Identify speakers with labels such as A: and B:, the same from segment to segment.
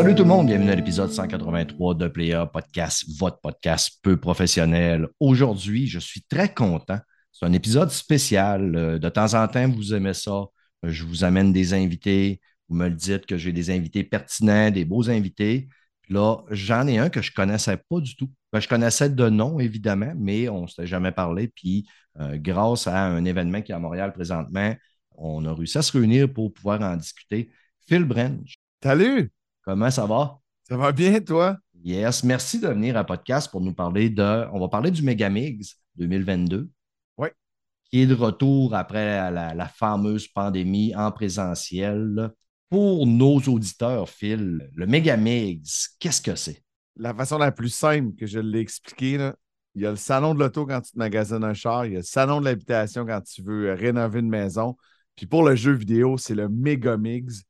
A: Salut tout le monde, bienvenue à l'épisode 183 de Player Podcast, votre podcast peu professionnel. Aujourd'hui, je suis très content. C'est un épisode spécial. Euh, De temps en temps, vous aimez ça. Je vous amène des invités. Vous me le dites que j'ai des invités pertinents, des beaux invités. Là, j'en ai un que je ne connaissais pas du tout. Ben, je connaissais de nom, évidemment, mais on ne s'était jamais parlé. Puis, euh, grâce à un événement qui est à Montréal présentement, on a réussi à se réunir pour pouvoir en discuter. Phil Brench,
B: Salut,
A: comment ça va?
B: ça va bien toi?
A: Yes, merci de venir à podcast pour nous parler de. On va parler du Megamix 2022.
B: Oui.
A: Qui est de retour après la, la fameuse pandémie en présentiel. Pour nos auditeurs, Phil, le Megamix, qu'est-ce que c'est?
B: La façon la plus simple que je l'ai expliqué, là, il y a le salon de l'auto quand tu te magasines un char, il y a le salon de l'habitation quand tu veux rénover une maison. Puis pour le jeu vidéo, c'est le Megamix.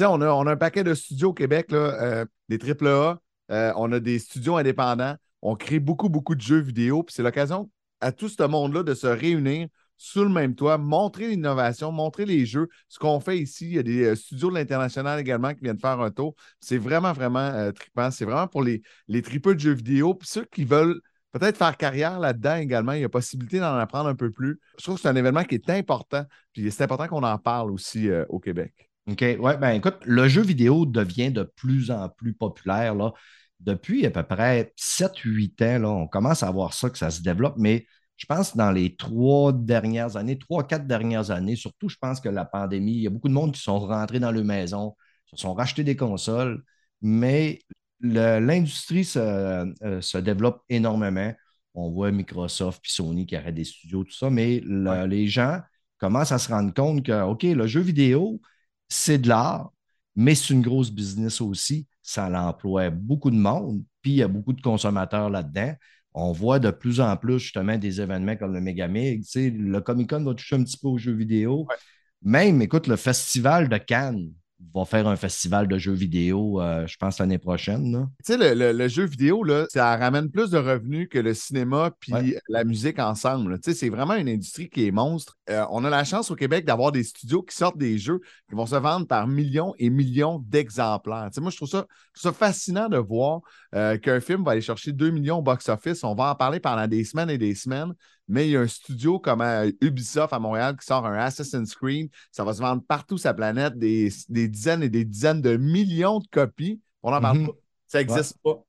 B: On a, a un paquet de studios au Québec, là, euh, des AAA, euh, on a des studios indépendants, on crée beaucoup, beaucoup de jeux vidéo. C'est l'occasion à tout ce monde-là de se réunir sous le même toit, montrer l'innovation, montrer les jeux. Ce qu'on fait ici, il y a des euh, studios de l'international également qui viennent faire un tour. C'est vraiment, vraiment trippant. C'est vraiment pour les, les tripeux de jeux vidéo. Puis ceux qui veulent peut-être faire carrière là-dedans également, il y a possibilité d'en apprendre un peu plus. Je trouve que c'est un événement qui est important. Puis c'est important qu'on en parle aussi au Québec.
A: OK? Ouais, ben écoute, le jeu vidéo devient de plus en plus populaire. Là. Depuis à peu près 7-8 ans, là, on commence à voir ça, que ça se développe, mais je pense que dans les trois dernières années, trois, quatre dernières années, surtout, je pense que la pandémie, il y a beaucoup de monde qui sont rentrés dans leur maison, se sont rachetés des consoles, mais l'industrie se, euh, se développe énormément. On voit Microsoft puis Sony qui arrêtent des studios, tout ça, mais le-
B: Ouais.
A: les gens commencent à se rendre compte que, OK, le jeu vidéo, c'est de l'art, mais c'est une grosse business aussi. Ça emploie beaucoup de monde, puis il y a beaucoup de consommateurs là-dedans. On voit de plus en plus justement des événements comme le Megamig. Tu sais, le Comic Con va toucher un petit peu aux jeux vidéo.
B: Ouais.
A: Même, écoute, le Festival de Cannes va faire un festival de jeux vidéo, euh, je pense, l'année prochaine.
B: Tu sais, le, le- le jeu vidéo, là, ça ramène plus de revenus que le cinéma puis
A: Ouais.
B: la musique ensemble. Tu sais, c'est vraiment une industrie qui est monstre. Euh, on a la chance au Québec d'avoir des studios qui sortent des jeux qui vont se vendre par millions et millions d'exemplaires. Tu sais, moi, je trouve ça, je trouve ça fascinant de voir euh, qu'un film va aller chercher 2 millions au box-office. On va en parler pendant des semaines et des semaines, mais il y a un studio comme euh, Ubisoft à Montréal qui sort un Assassin's Creed. Ça va se vendre partout sur la planète, des, des dizaines et des dizaines de millions de copies. On n'en parle
A: Mhm.
B: pas. Ça n'existe pas.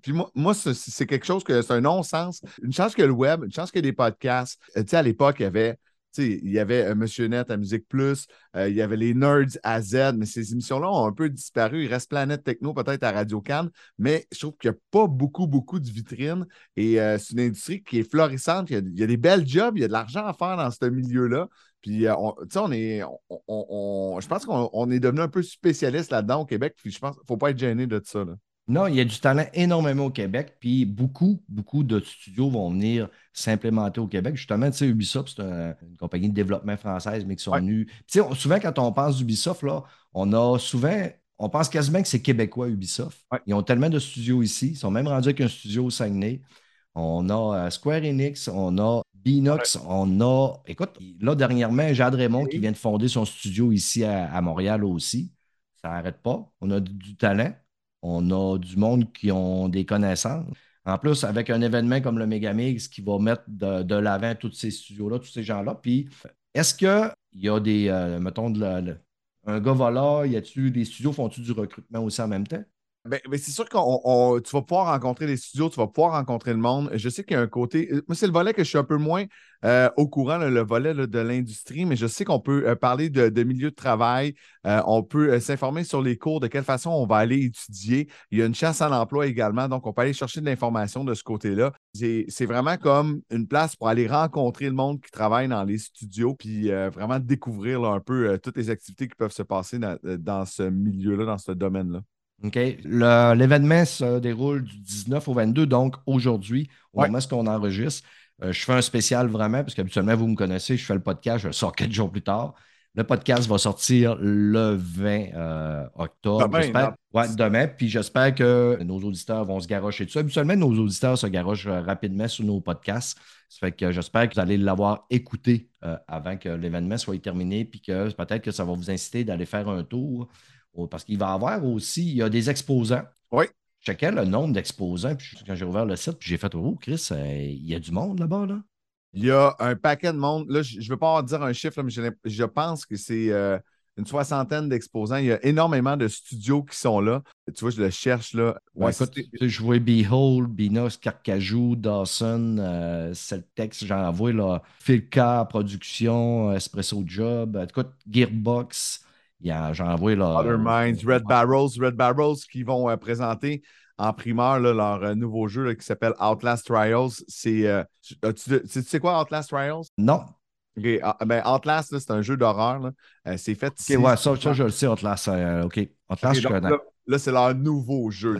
B: Puis moi, moi c'est- quelque chose que c'est un non-sens. Une chance que le web, une chance ait des podcasts. Euh, tu sais, à l'époque, il y avait. Il y avait euh, Monsieur Net à Musique Plus, euh, il y avait les Nerds à Z, mais ces émissions-là ont un peu disparu. Il reste Planète Techno peut-être à Radio Cannes, mais je trouve qu'il n'y a pas beaucoup, beaucoup de vitrines. Et euh, c'est une industrie qui est florissante. Il y, a, des belles jobs, il y a de l'argent à faire dans ce milieu-là. Puis, on, tu sais, on est, on- je pense qu'on on est devenu un peu spécialiste là-dedans au Québec. Puis, je pense qu'il ne faut pas être gêné de ça. là.
A: Non, il y a du talent énormément au Québec, puis beaucoup, beaucoup de studios vont venir s'implémenter au Québec. Justement, tu sais, Ubisoft, c'est un- une compagnie de développement française, mais qui sont
B: Ouais.
A: venus. Tu sais, souvent, quand on pense d'Ubisoft, là, on a souvent, on pense quasiment que c'est québécois, Ubisoft.
B: Ouais.
A: Ils ont tellement de studios ici. Ils sont même rendus avec un studio au Saguenay. On a euh, Square Enix, on a Binox, on a. Écoute, là, dernièrement, Jade Raymond qui vient de fonder son studio ici à, à Montréal aussi. Ça n'arrête pas. On a du, du talent. On a du monde qui ont des connaissances. En plus, avec un événement comme le Megamix qui va mettre de, l'avant tous ces studios-là, tous ces gens-là. Puis, est-ce qu'il y a des, euh, mettons, un gars va là, y a-tu des studios, font-tu du recrutement aussi en même temps?
B: Ben, c'est sûr que tu vas pouvoir rencontrer les studios, tu vas pouvoir rencontrer le monde. Je sais qu'il y a un côté. Euh, moi, c'est le volet que je suis un peu moins euh, au courant, le volet de l'industrie, mais je sais qu'on peut euh, parler de, milieu de travail. on peut s'informer sur les cours, de quelle façon on va aller étudier. Il y a une chasse à l'emploi également, donc on peut aller chercher de l'information de ce côté-là. C'est vraiment comme une place pour aller rencontrer le monde qui travaille dans les studios, puis vraiment découvrir un peu toutes les activités qui peuvent se passer dans ce milieu-là, dans ce domaine-là.
A: OK? L'événement se déroule du 19 au 22, donc aujourd'hui, au moment où on enregistre. Euh, je fais un spécial vraiment, parce qu'habituellement, vous me connaissez, je fais le podcast, je le sors quatre jours plus tard. Le podcast va sortir le 20 euh, octobre. Demain, ouais, demain. Puis j'espère que nos auditeurs vont se garocher dessus. Habituellement, nos auditeurs se garochent euh, rapidement sur nos podcasts. Ça fait que j'espère que vous allez l'avoir écouté avant que l'événement soit terminé. Puis que peut-être que ça va vous inciter d'aller faire un tour parce qu'il va y avoir aussi, il y a des exposants.
B: Oui.
A: Je checkais le nombre d'exposants, puis quand j'ai ouvert le site, puis j'ai fait Oh, Chris, euh, il y a du monde là-bas, là?
B: Il y a un paquet de monde. Là, je ne veux pas en dire un chiffre, mais je, pense que c'est euh, une soixantaine d'exposants. Il y a énormément de studios qui sont là. Tu vois, je le cherche là.
A: Ouais, écoute, je vois Behold, Binos, Carcajou, Dawson, euh, Celtex, j'en vois là. Filka, Production, Espresso Job, écoute, Gearbox. J'en vois là.
B: Other Minds, Red Barrels, Red Barrels qui vont euh, présenter en primeur leur euh, nouveau jeu qui s'appelle Outlast Trials. C'est, euh, tu, sais quoi Outlast Trials?
A: Non.
B: Ah, ben, Outlast, c'est un jeu d'horreur. c'est fait.
A: Ok, ouais, ça, ça, je le sais, Outlast. OK. Outlast, je connais.
B: Là, c'est leur nouveau jeu.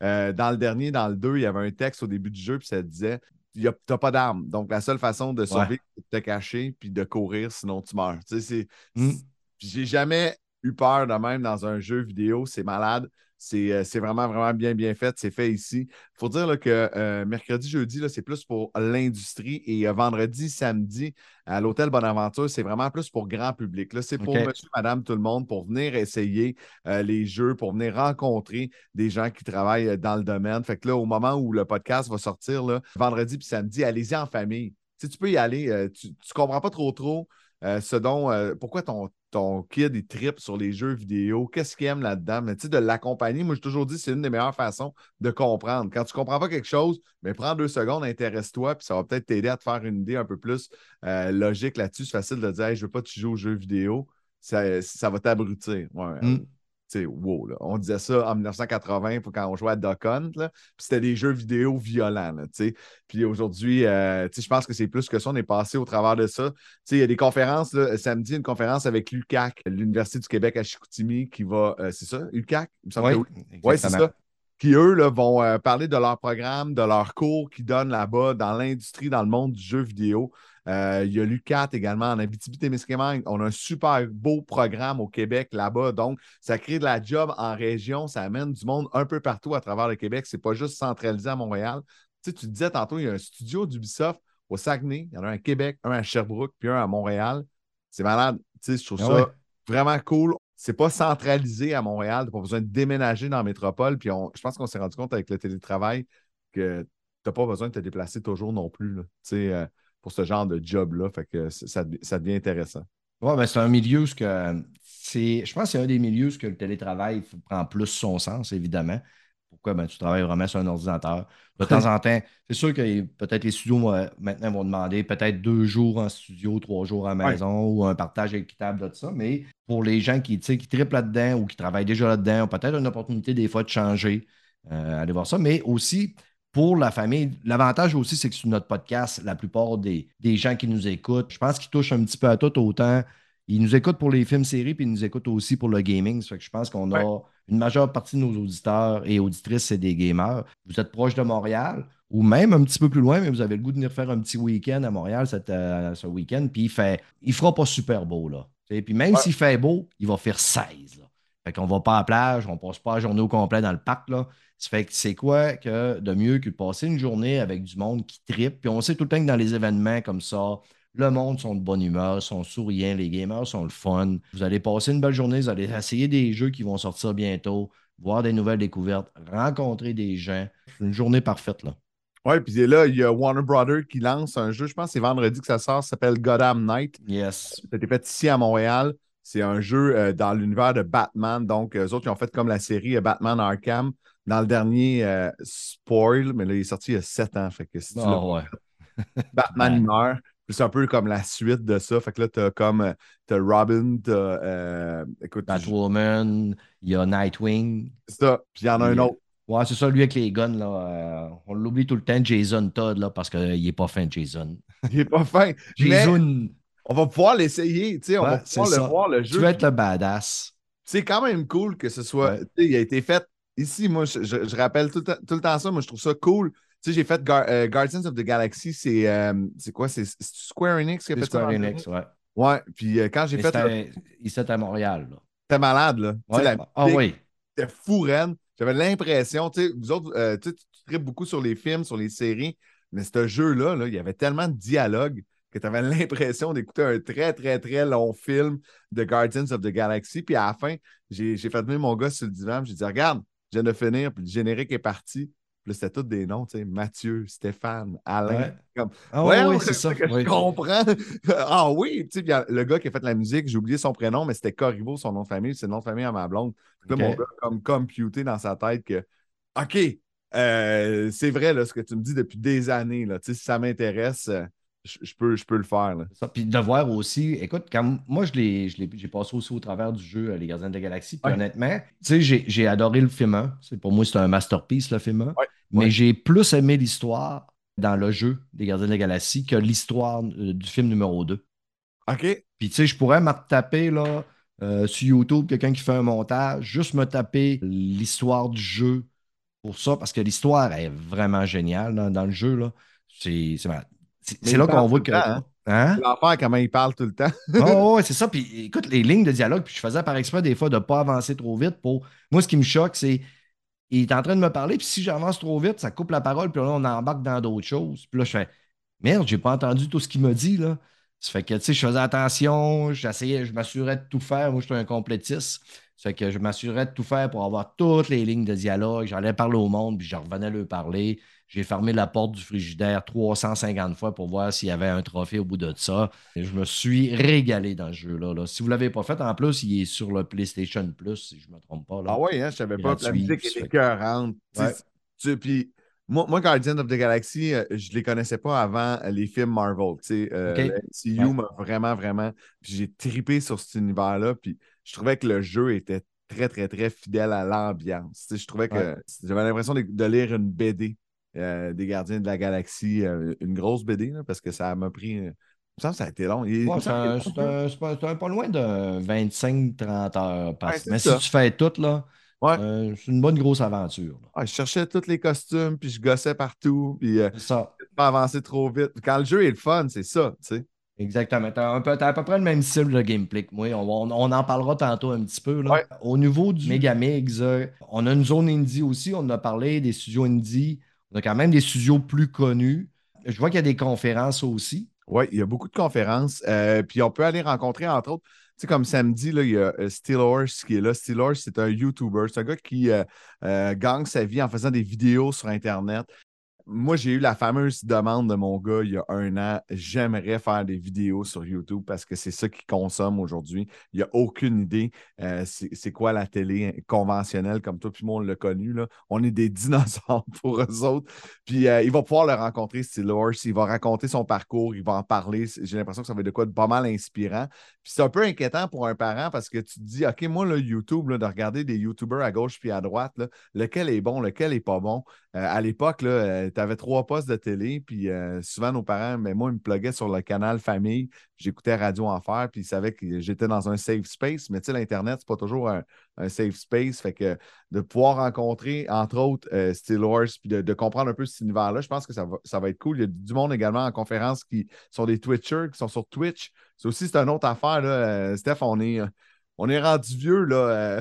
B: dans le dernier, dans le 2, il y avait un texte au début du jeu, puis ça disait tu n'as pas d'armes. Donc, la seule façon de sauver, c'est de te cacher puis de courir, sinon tu meurs. Tu sais, c'est. Hmm j'ai jamais eu peur de même dans un jeu vidéo. C'est malade. C'est euh, vraiment, vraiment bien, bien fait. C'est fait ici. Il faut dire que euh, mercredi, jeudi, c'est plus pour l'industrie et euh, vendredi, samedi, à l'hôtel Bonaventure, c'est vraiment plus pour grand public. C'est pour monsieur, madame, tout le monde pour venir essayer les jeux, pour venir rencontrer des gens qui travaillent dans le domaine. Fait que là, au moment où le podcast va sortir, là, vendredi puis samedi, allez-y en famille. tu peux y aller. tu ne comprends pas trop trop ce dont, pourquoi ton, ton kid, il tripe sur les jeux vidéo, qu'est-ce qu'il aime là-dedans? Mais tu sais, de l'accompagner, moi, j'ai toujours dit c'est une des meilleures façons de comprendre. Quand tu ne comprends pas quelque chose, mais prends deux secondes, intéresse-toi, puis ça va peut-être t'aider à te faire une idée un peu plus euh, logique là-dessus. C'est facile de dire je ne veux pas te jouer aux jeux vidéo. Ça, ça va t'abrutir. Ouais, mm wow, on disait ça en 1980 quand on jouait à Duck Hunt, puis c'était des jeux vidéo violents. puis aujourd'hui, euh, je pense que c'est plus que ça. On est passé au travers de ça. Il y a des conférences. samedi, une conférence avec l'UCAC, l'Université du Québec à Chicoutimi, qui va. Euh, c'est ça, UCAC?
A: Oui,
B: c'est ça qui, eux, là, vont euh, parler de leur programme, de leurs cours qu'ils donnent là-bas dans l'industrie, dans le monde du jeu vidéo. Euh, il y a l'UCAT également en Abitibi-Témiscamingue. On a un super beau programme au Québec là-bas. Donc, ça crée de la job en région. Ça amène du monde un peu partout à travers le Québec. Ce n'est pas juste centralisé à Montréal. Tu, sais, tu disais tantôt, il y a un studio d'Ubisoft au Saguenay. Il y en a un à Québec, un à Sherbrooke, puis un à Montréal. C'est malade. Tu sais, je trouve ah ça vraiment cool. C'est pas centralisé à Montréal. Tu n'as pas besoin de déménager dans la métropole. Puis je pense qu'on s'est rendu compte avec le télétravail que tu n'as pas besoin de te déplacer toujours non plus. Tu sais, euh, pour ce genre de job-là. Fait que ça, devient intéressant.
A: Oui, ben c'est un milieu où que c'est. Je pense que c'est un des milieux où le télétravail prend plus son sens, évidemment. Pourquoi? Ben, tu travailles vraiment sur un ordinateur. De temps en temps, c'est sûr que peut-être les studios maintenant vont demander peut-être deux jours en studio, trois jours à la maison ou un partage équitable de ça. Mais pour les gens qui, qui triplent là-dedans ou qui travaillent déjà là-dedans, ont peut-être une opportunité des fois de changer, euh, aller voir ça. Mais aussi, pour la famille. L'avantage aussi, c'est que sur notre podcast, la plupart des, gens qui nous écoutent, je pense qu'ils touchent un petit peu à tout autant. Ils nous écoutent pour les films séries, puis ils nous écoutent aussi pour le gaming. Ça fait que je pense qu'on a une majeure partie de nos auditeurs et auditrices, c'est des gamers. Vous êtes proche de Montréal, ou même un petit peu plus loin, mais vous avez le goût de venir faire un petit week-end à Montréal euh, ce week-end, puis il fait, il fera pas super beau, là. puis même s'il fait beau, il va faire 16, là. Fait qu'on va pas à la plage, on passe pas la journée au complet dans le parc, là. Ça fait que c'est quoi que de mieux que de passer une journée avec du monde qui tripe. Puis on sait tout le temps que dans les événements comme ça, le monde sont de bonne humeur, sont souriants, les gamers sont le fun. Vous allez passer une belle journée, vous allez essayer des jeux qui vont sortir bientôt, voir des nouvelles découvertes, rencontrer des gens. C'est une journée parfaite, là.
B: Oui, puis là, il y a Warner Brothers qui lance un jeu, je pense que c'est vendredi que ça sort, ça s'appelle Gotham Night.
A: Yes.
B: Ça a été fait ici à Montréal. C'est un jeu euh, dans l'univers de Batman. Donc, eux autres, ils ont fait comme la série euh, Batman Arkham dans le dernier euh, Spoil, mais là, il est sorti il y a sept ans. Fait que si tu
A: Ah, ouais.
B: Batman meurt. C'est un peu comme la suite de ça. Fait que là, t'as comme euh, t'as Robin, t'as euh, écoute,
A: Batwoman, il y a Nightwing.
B: c'est ça. Puis il y en a un autre.
A: Ouais, c'est ça, lui avec les guns, là. euh, on l'oublie tout le temps, Jason Todd, là, parce qu'il n'est pas fin, Jason.
B: Il est pas fin. Mais
A: Jason,
B: on va pouvoir l'essayer. tu sais, On
A: Ouais,
B: va pouvoir le
A: ça.
B: voir, le
A: tu
B: jeu.
A: veux être le badass.
B: C'est quand même cool que ce soit.
A: Ouais.
B: tu Il a été fait ici. Moi, je, je- je rappelle tout le, temps, tout le temps ça. Moi, je trouve ça cool. Tu sais, j'ai fait Gar- euh, Guardians of the Galaxy. C'est euh, quoi? C'est Square Enix qui a fait ça?
A: Square Enix, ouais.
B: Ouais. Puis euh, quand j'ai fait. le-
A: Il était à Montréal, là.
B: C'était malade, là.
A: Ouais.
B: la
A: Ah oui.
B: C'était fou, Ren. J'avais l'impression, tu sais, vous autres, tu tripes beaucoup sur les films, sur les séries, mais ce jeu-là, là, il y avait tellement de dialogue que tu avais l'impression d'écouter un très, très, très long film de Guardians of the Galaxy. Puis à la fin, j'ai fait venir mon gars sur le divan, j'ai dit, regarde, je viens de finir, puis le générique est parti. Puis c'était tous des noms, tu sais, Mathieu, Stéphane, Alain.
A: Ouais.
B: Comme,
A: Ah
B: Ouais,
A: oui,
B: ouais,
A: c'est ça.
B: que
A: oui.
B: Je comprends. ah oui, tu sais, le gars qui a fait la musique, j'ai oublié son prénom, mais c'était Corriveau, son nom de famille. C'est le nom de famille à ma blonde. Puis là, mon gars comme computé dans sa tête que, OK, euh, c'est vrai là, ce que tu me dis depuis des années. Là, Tu sais, si ça m'intéresse, euh, je, je peux, je peux le faire. Là.
A: Ça, Puis de voir aussi, écoute, quand moi je j'ai passé aussi au travers du jeu euh, Les Gardiens de la Galaxie. Puis
B: Ouais.
A: honnêtement, tu sais, j'ai, j'ai adoré le film 1. C'est, pour moi, c'est un masterpiece, le film 1.
B: Ouais.
A: Mais
B: Ouais.
A: j'ai plus aimé l'histoire dans le jeu des Gardiens de la Galaxie que l'histoire euh, du film numéro 2.
B: OK?
A: Puis tu sais, je pourrais me taper là, euh, sur YouTube, quelqu'un qui fait un montage, juste me taper l'histoire du jeu pour ça, parce que l'histoire est vraiment géniale dans, dans le jeu. Là. C'est, c'est, malade. C'est- là qu'on voit que.
B: temps, hein?
A: Hein?
B: L'enfer, comment il parle tout le temps.
A: Oh, ouais, c'est ça. Puis écoute, les lignes de dialogue, puis je faisais par exprès des fois de ne pas avancer trop vite pour. Moi, ce qui me choque, c'est. Il est en train de me parler, puis si j'avance trop vite, ça coupe la parole, puis là, on embarque dans d'autres choses. Puis là, je fais Merde, j'ai pas entendu tout ce qu'il m'a dit, là. Ça fait que, tu sais, je faisais attention, j'essayais, je m'assurais de tout faire. Moi, je suis un complétiste. Ça fait que je m'assurais de tout faire pour avoir toutes les lignes de dialogue. J'allais parler au monde, puis je revenais leur parler. J'ai fermé la porte du frigidaire 350 fois pour voir s'il y avait un trophée au bout de ça. Et je me suis régalé dans ce jeu-là. là. Si vous ne l'avez pas fait, en plus, il est sur le PlayStation Plus, si je ne me trompe pas. Là.
B: Ah oui, hein, je savais pas. La musique est écœurante. Puis moi, moi, Guardian of the Galaxy, euh, je les connaissais pas avant euh, les films Marvel. euh,
A: Ok.
B: le MCU
A: Ouais.
B: m'a vraiment, vraiment. J'ai tripé sur cet univers-là. Puis je trouvais que le jeu était très, très, très fidèle à l'ambiance. Je trouvais que
A: Ouais.
B: j'avais l'impression de, de lire une BD euh, des Gardiens de la Galaxie, euh, une grosse BD, là, parce que ça m'a pris. euh, semble que ça a été long.
A: Ouais, c'est un- un- un pas loin de 25-30 heures par
B: Ouais, c'est
A: Mais
B: ça.
A: si tu fais tout, là,
B: Ouais.
A: euh, c'est une bonne grosse aventure.
B: je cherchais tous les costumes, puis je gossais partout, puis euh,
A: ça.
B: pas avancer trop vite. Quand le jeu est le fun, c'est ça, tu sais.
A: Exactement. Peu, t'as à peu près le même style de gameplay que moi. On, on- on en parlera tantôt un petit peu. là.
B: Ouais.
A: Au niveau du Megamix, euh, on a une zone indie aussi. On a parlé des studios indie. On a quand même des studios plus connus. Je vois qu'il y a des conférences aussi.
B: Oui, il y a beaucoup de conférences. euh, puis on peut aller rencontrer, entre autres, tu sais, comme samedi, là, il y a euh, Steel Horse qui est là. Steel Horse, c'est un YouTuber. C'est un gars qui euh, gagne sa vie en faisant des vidéos sur Internet. Moi, j'ai eu la fameuse demande de mon gars il y a un an. J'aimerais faire des vidéos sur YouTube parce que c'est ça qu'il consomme aujourd'hui. Il n'a aucune idée euh, c'est quoi la télé conventionnelle comme toi, puis moi, on l'a connu. On est des dinosaures pour eux autres. Puis euh, il va pouvoir le rencontrer, Horse. Il va raconter son parcours, il va en parler. J'ai l'impression que ça va être de quoi de pas mal inspirant. Puis c'est un peu inquiétant pour un parent parce que tu te dis, OK, moi, le YouTube, là, de regarder des YouTubers à gauche puis à droite, lequel est bon, lequel est pas bon? Euh, à l'époque, tu avais trois postes de télé, puis euh, souvent nos parents, mais moi, ils me pluguaient sur le canal famille. J'écoutais Radio Enfer, puis ils savaient que j'étais dans un safe space. Mais tu sais, l'Internet, c'est pas toujours un, safe space. Fait que de pouvoir rencontrer, entre autres, euh, Steel Horse, puis de, comprendre un peu cet univers-là, je pense que ça va, ça va être cool. Il y a du monde également en conférence qui sont des Twitchers, qui sont sur Twitch. Ça aussi, c'est une autre affaire. Là. Euh, Steph, on est, euh, on est rendu vieux. Là. euh,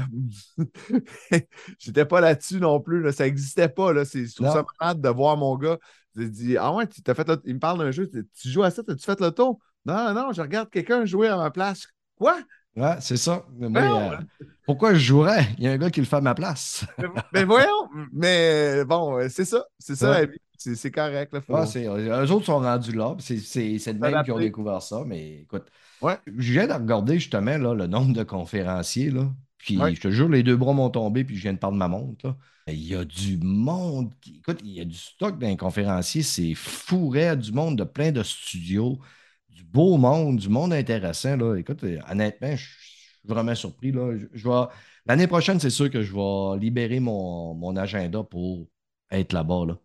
B: J'étais pas là-dessus non plus. Là. Ça n'existait pas. Là. C'est- Je trouve ça malade de voir mon gars. J'ai dit Ah ouais, tu t'as fait le- il me parle d'un jeu. Tu joues à ça, t'as-tu fait le tour? Non, non, je regarde quelqu'un jouer à ma place. Quoi?
A: Ouais, c'est ça. Mais,
B: Ben
A: euh, pourquoi je jouerais? Il y a un gars qui le fait à ma place.
B: mais, mais voyons, mais bon, euh, c'est ça. C'est ça
A: Ouais.
B: la vie. C'est correct. Là, faut-
A: Ouais, c'est, eux autres sont rendus là. C'est, de même qui ont découvert ça. Mais écoute,
B: Ouais.
A: je viens de regarder justement là, le nombre de conférenciers. Là, puis
B: Ouais.
A: je te jure, les deux bras m'ont tombé. Puis je viens de parler de ma montre. là. Il y a du monde. qui- Écoute, il y a du stock d'un conférencier. C'est fou, raide, du monde de plein de studios. Du beau monde, du monde intéressant. Là. Écoute, euh, honnêtement, je suis vraiment surpris. Là. Je, je vais... L'année prochaine, c'est sûr que je vais libérer mon, mon agenda pour être là-bas. Là.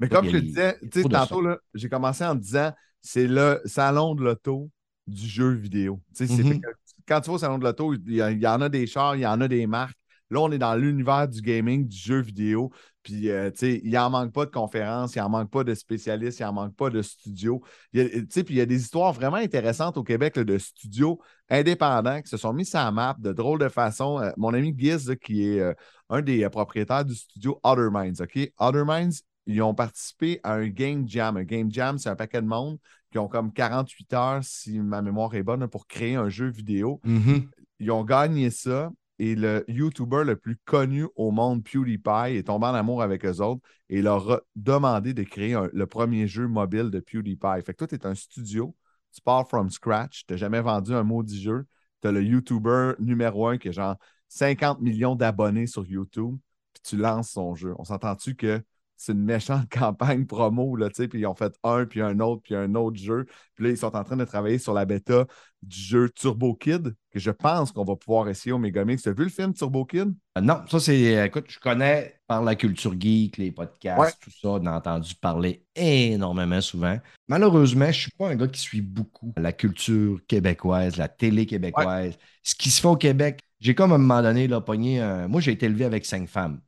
B: Mais comme je te disais, tantôt, j'ai commencé en disant c'est le salon de l'auto du jeu vidéo.
A: Mhm.
B: que quand tu vas au salon de l'auto, il y, y en a des chars, il y en a des marques. Là, on est dans l'univers du gaming, du jeu vidéo. Puis, euh, tu sais, il n'en manque pas de conférences, il n'en manque pas de spécialistes, il n'en manque pas de studios. Tu sais, puis il y a des histoires vraiment intéressantes au Québec là, de studios indépendants qui se sont mis sur la map de drôles de façon. Euh, mon ami Giz, là, qui est euh, un des propriétaires du studio Other Minds, OK? Other Minds, ils ont participé à un Game Jam. Un Game Jam, c'est un paquet de monde qui ont comme 48 heures, si ma mémoire est bonne, pour créer un jeu vidéo.
A: Mhm.
B: Ils ont gagné ça et le YouTuber le plus connu au monde, PewDiePie, est tombé en amour avec eux autres et leur a demandé de créer le premier jeu mobile de PewDiePie. Fait que toi, tu es un studio, tu pars from scratch, tu n'as jamais vendu un maudit jeu, tu as le YouTuber numéro un qui a genre 50 millions d'abonnés sur YouTube, puis tu lances son jeu. On s'entend-tu que c'est une méchante campagne promo, là, tu sais, puis ils ont fait un, puis un autre, puis un autre jeu. Puis là, ils sont en train de travailler sur la bêta du jeu Turbo Kid, que je pense qu'on va pouvoir essayer au Megamix. Tu as vu le film Turbo Kid?
A: Euh, Non, ça c'est. Écoute, je connais par la culture geek, les podcasts,
B: Ouais.
A: tout ça, j'en ai entendu parler énormément souvent. Malheureusement, je ne suis pas un gars qui suit beaucoup la culture québécoise, la télé québécoise. Ce qui se fait au Québec, j'ai comme à un moment donné là, pogné Moi, j'ai été élevé avec cinq femmes.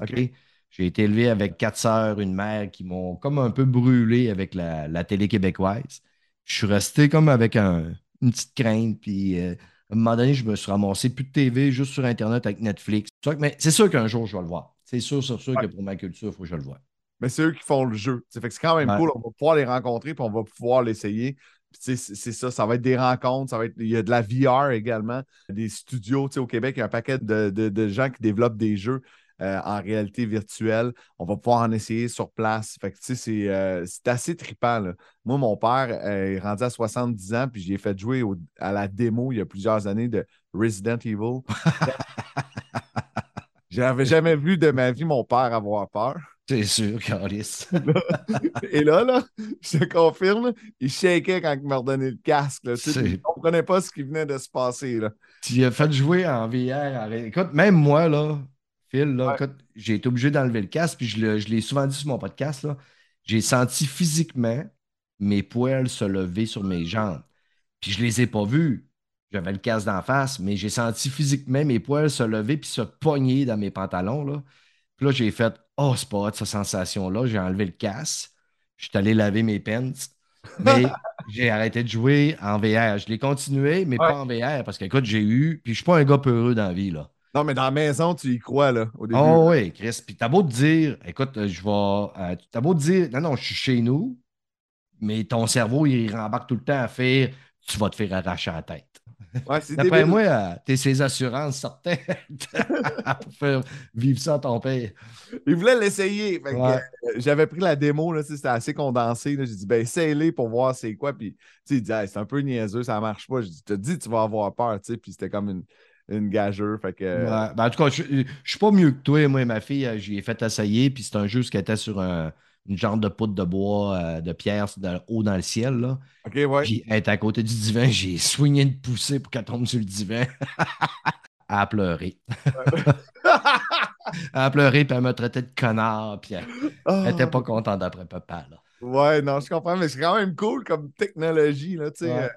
A: OK?
B: OK?
A: J'ai été élevé avec quatre sœurs, une mère qui m'ont comme un peu brûlé avec la, la télé québécoise. Je suis resté comme avec un- une petite crainte, puis euh, à un moment donné, je me suis ramassé plus de TV, juste sur Internet avec Netflix. C'est Mais c'est sûr qu'un jour, je vais le voir. C'est sûr, sûr, sûr que pour ma culture, il faut que je le voie.
B: Mais c'est eux qui font le jeu. Fait que c'est quand même
A: Ouais.
B: cool. On va pouvoir les rencontrer, puis on va pouvoir l'essayer. C'est c'est ça, ça va être des rencontres, ça va être, il y a de la VR également, des studios. Au Québec, il y a un paquet de, de- de gens qui développent des jeux euh, en réalité virtuelle. On va pouvoir en essayer sur place. Fait que, tu sais, c'est euh, c'est assez trippant. là. Moi, mon père euh, est rendu à 70 ans, puis j'ai fait jouer au- à la démo il y a plusieurs années de Resident Evil. J'avais jamais vu de ma vie mon père avoir peur.
A: C'est sûr, Carlis.
B: Et là, là, je te confirme, il shakeait quand il m'a redonné le casque. Là, tu sais,
A: C'est-
B: puis il ne comprenait pas ce qui venait de se passer. Là.
A: tu as fait jouer en VR. en Écoute, même moi, là, Phil, là,
B: Ouais.
A: écoute, j'ai été obligé d'enlever le casque, puis je, l'ai souvent dit sur mon podcast, là, j'ai senti physiquement mes poils se lever sur mes jambes. Puis je les ai pas vus. J'avais le casque d'en face, mais j'ai senti physiquement mes poils se lever puis se pogner dans mes pantalons. Là. Puis là, j'ai fait Oh, c'est pas hot, cette sensation-là. J'ai enlevé le casque. Je suis allé laver mes pants. Mais j'ai arrêté de jouer en VR. Je l'ai continué, mais
B: Ouais.
A: pas en VR parce que, écoute, j'ai eu. Puis je suis pas un gars peureux dans la vie. Là.
B: Non, mais dans la maison, tu y crois là, au début.
A: Oh oui, Chris. Puis t'as beau te dire, écoute, euh, je vais. euh, t'as beau te dire, non, non, je suis chez nous, mais ton cerveau, il rembarque tout le temps à faire, tu vas te faire arracher la tête.
B: Ouais, c'est
A: D'après moi, euh, t'es ses assurances certaines pour faire vivre ça à ton père.
B: Il voulait l'essayer.
A: Ouais.
B: euh, J'avais pris la démo, c'était assez condensé. J'ai dit, ben, essaye-les pour voir c'est quoi. Puis, tu sais, il dit, Hey, c'est un peu niaiseux, ça marche pas. Je dis, te dis, tu vas avoir peur, tu sais. Puis, c'était comme une, une gageure. Fait que,
A: Ouais. Ben, en tout cas, je, je suis pas mieux que toi. Moi et ma fille, euh, j'y ai fait essayer, puis c'est un jeu qui était sur un- une genre de poudre de bois, euh, de pierre dans- haut dans le ciel. Là.
B: OK, ouais.
A: Puis elle était à côté du divan, j'ai soigné une poussée pour qu'elle tombe sur le divan. elle a pleuré. elle a pleuré, puis elle m'a traité de connard, puis elle
B: Ah,
A: n'était pas contente d'après papa. Là.
B: Ouais, non, je comprends, mais c'est quand même cool comme technologie, là, tu sais.
A: Ouais.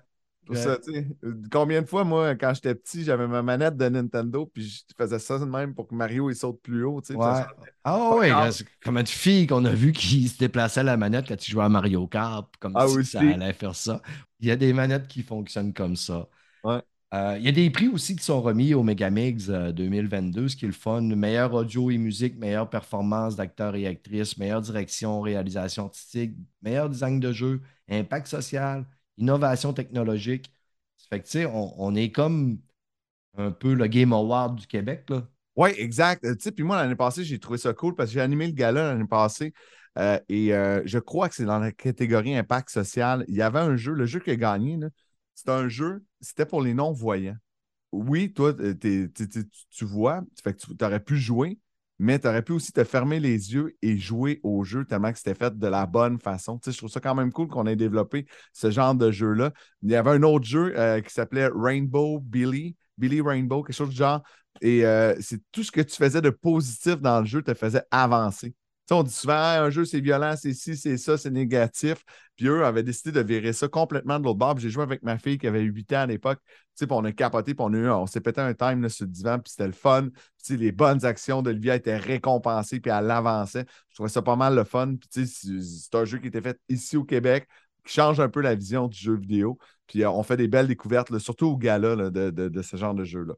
B: Euh, pour
A: Ouais.
B: ça. Euh, Combien de fois, moi, quand j'étais petit, j'avais ma manette de Nintendo, puis je faisais ça de même pour que Mario, il saute plus haut, tu sais. puis ça
A: Ouais.
B: changeait.
A: Ah oui, comme une fille qu'on a vu qui se déplaçait à la manette quand tu jouais à Mario Kart, comme
B: Ah,
A: si ça allait faire ça. Il y a des manettes qui fonctionnent comme ça.
B: Ouais.
A: Euh, il y a des prix aussi qui sont remis au Megamix euh, 2022, ce qui est le fun. Meilleure audio et musique, meilleure performance d'acteurs et actrices, meilleure direction, réalisation artistique, meilleur design de jeu, impact social, innovation technologique. Fait que, on, on est comme un peu le Game Award du Québec. Là.
B: Oui, exact. Euh, puis moi, l'année passée, j'ai trouvé ça cool parce que j'ai animé le gala l'année passée. euh, et euh, je crois que c'est dans la catégorie impact social. Il y avait un jeu, le jeu qui a gagné, c'était un jeu, c'était pour les non-voyants. Oui, toi, euh, tu vois, fait que tu aurais pu jouer, mais tu aurais pu aussi te fermer les yeux et jouer au jeu tellement que c'était fait de la bonne façon. Tu sais, je trouve ça quand même cool qu'on ait développé ce genre de jeu-là. Il y avait un autre jeu euh, qui s'appelait Rainbow Billy, Billy Rainbow, quelque chose du genre. Et euh, c'est tout ce que tu faisais de positif dans le jeu te faisait avancer. On dit souvent, un jeu, c'est violent, c'est ci, c'est ça, c'est négatif. Puis eux avaient décidé de virer ça complètement de l'autre bord. J'ai joué avec ma fille qui avait 8 ans à l'époque. On a capoté, puis on, on s'est pété un time là, sur le divan, puis c'était le fun. Puis, les bonnes actions d'Olivia étaient récompensées, puis elle avançait. Je trouvais ça pas mal le fun. Puis, c'est un jeu qui était fait ici au Québec, qui change un peu la vision du jeu vidéo. Puis, euh, on fait des belles découvertes, surtout au gala là, de, de- de ce genre de jeu-là.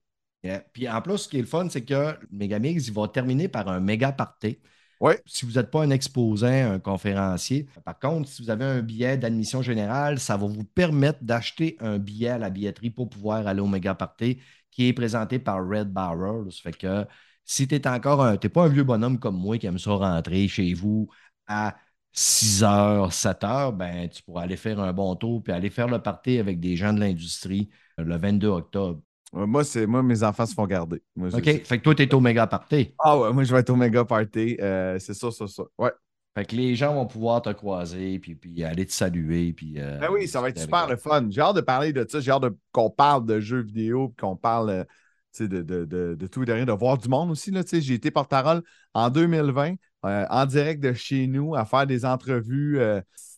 A: Puis en plus, ce qui est le fun, c'est que Megamix, il va terminer par un méga party. Si vous n'êtes pas un exposant, un conférencier, par contre, si vous avez un billet d'admission générale, ça va vous permettre d'acheter un billet à la billetterie pour pouvoir aller au méga party qui est présenté par Red Barrel. Ça fait que si tu encore un, t'es pas un vieux bonhomme comme moi qui aime ça rentrer chez vous à 6 h, 7 h, ben, tu pourras aller faire un bon tour puis aller faire le party avec des gens de l'industrie euh, le 22 octobre.
B: Moi, c'est moi, mes enfants se font garder. Moi,
A: OK. Fait que toi, tu es au méga party.
B: Ah ouais, moi, je vais être au méga party. Euh, c'est ça, ça, ça. Ouais.
A: Fait que les gens vont pouvoir te croiser, puis, puis aller te saluer. Puis, euh,
B: Ben oui, ça va être super le fun. J'ai hâte de parler de ça. J'ai hâte qu'on parle de jeux vidéo, puis qu'on parle euh, de, de, de, de tout et de rien, de voir du monde aussi. J'ai été porte-parole en 2020, euh, en direct de chez nous, à faire des entrevues.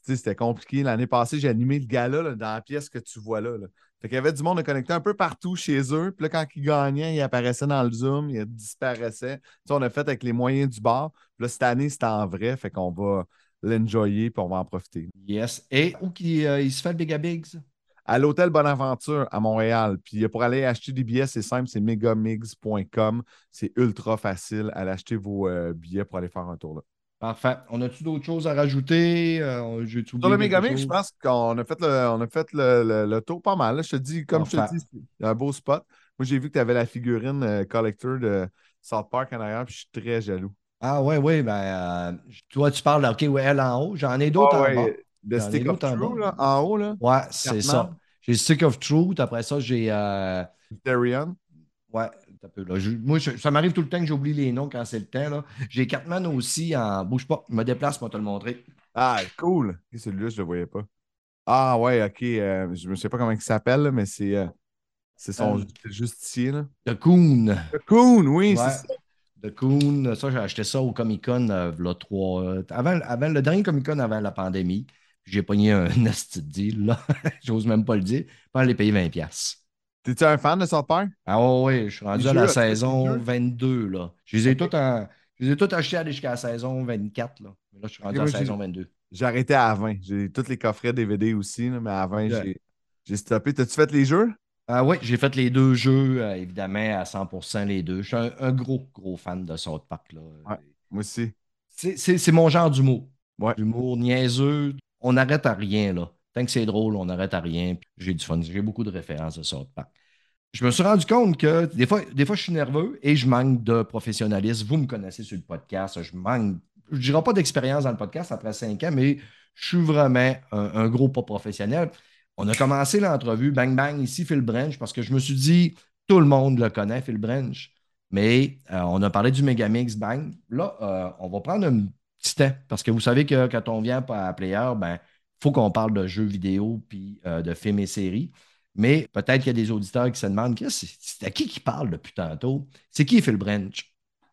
B: C'était compliqué. L'année passée, j'ai animé le gala là, dans la pièce que tu vois là. là. Fait qu'il y avait du monde connecté un peu partout chez eux. Puis là, quand ils gagnaient, ils apparaissaient dans le Zoom, ils disparaissaient. Tu sais, on a fait avec les moyens du bar. Puis là, cette année, c'était en vrai. Fait qu'on va l'enjoyer, puis on va en profiter.
A: Yes. Et où euh, il se fait le Big Bigs?
B: à l'hôtel Bonaventure à Montréal. Puis pour aller acheter des billets, c'est simple, c'est megamigs.com. C'est ultra facile. Allez acheter vos euh, billets pour aller faire un tour là.
A: Parfait. On a-tu d'autres choses à rajouter? Euh,
B: Sur le Megamix, je pense qu'on a fait le, on a fait le, le- le tour pas mal. Je te dis, comme je te dis, c'est un beau spot. Moi, j'ai vu que tu avais la figurine euh, collector de South Park en arrière, puis je suis très jaloux.
A: Ah ouais, oui, ben euh, toi, tu parles, OK, ouais, elle en haut. J'en ai d'autres
B: Ah
A: en bas.
B: de Stick of
A: d'autres en
B: haut, là.
A: Ouais, c'est ça. J'ai Stick of Truth. Après ça, j'ai.
B: Therion.
A: Ouais, un peu, là. Je- moi, je- ça m'arrive tout le temps que j'oublie les noms quand c'est le temps. là. J'ai Cartman aussi en. Bouge pas, je me déplace pour te le montrer.
B: Ah, cool. Celui-là, je ne le voyais pas. Ah, ouais, OK. euh, je ne sais pas comment il s'appelle, là, mais c'est euh, c'est son
A: Euh,
B: justicier. Là.
A: The Coon.
B: Coon, oui,
A: Ouais.
B: c'est ça.
A: The Coon. Ça, j'ai acheté ça au Comic Con v'là trois. avant, avant, le dernier Comic Con avant la pandémie. J'ai pogné un nasty deal, là. J'ose même pas le dire. Pas aller payer 20$.
B: T'es-tu un fan de South Park?
A: Ah ouais, je suis rendu à la saison
B: jeux?
A: 22, là. Je les ai tous en- achetés aller jusqu'à la saison 24, là. Mais là, je suis rendu à la saison 22.
B: J'ai arrêté à 20. J'ai tous les coffrets DVD aussi, là, mais à 20,
A: Ok.
B: j'ai- stoppé. T'as-tu fait les jeux?
A: Ah oui, j'ai fait les deux jeux, euh, évidemment, à 100% les deux. Je suis un, un gros, gros fan de South Park. Là.
B: Ouais. Moi aussi.
A: C'est- mon genre d'humour. L'humour niaiseux. On n'arrête à rien, là. Tant que c'est drôle, on n'arrête à rien. J'ai du fun. J'ai beaucoup de références de South. Je me suis rendu compte que des fois, des fois, je suis nerveux et je manque de professionnalisme. Vous me connaissez sur le podcast. Je manque, je ne dirais pas d'expérience dans le podcast après cinq ans, mais je suis vraiment un, un gros pas professionnel. On a commencé l'entrevue, bang bang, ici, Phil Branch, parce que je me suis dit, tout le monde le connaît, Phil Branch. Mais euh, on a parlé du Megamix Bang. Là, euh, on va prendre un petit temps, parce que vous savez que quand on vient à Player, ben, faut qu'on parle de jeux vidéo puis euh, de films et séries. Mais peut-être qu'il y a des auditeurs qui se demandent c'est à qui qui parle depuis tantôt? C'est qui Phil Branch?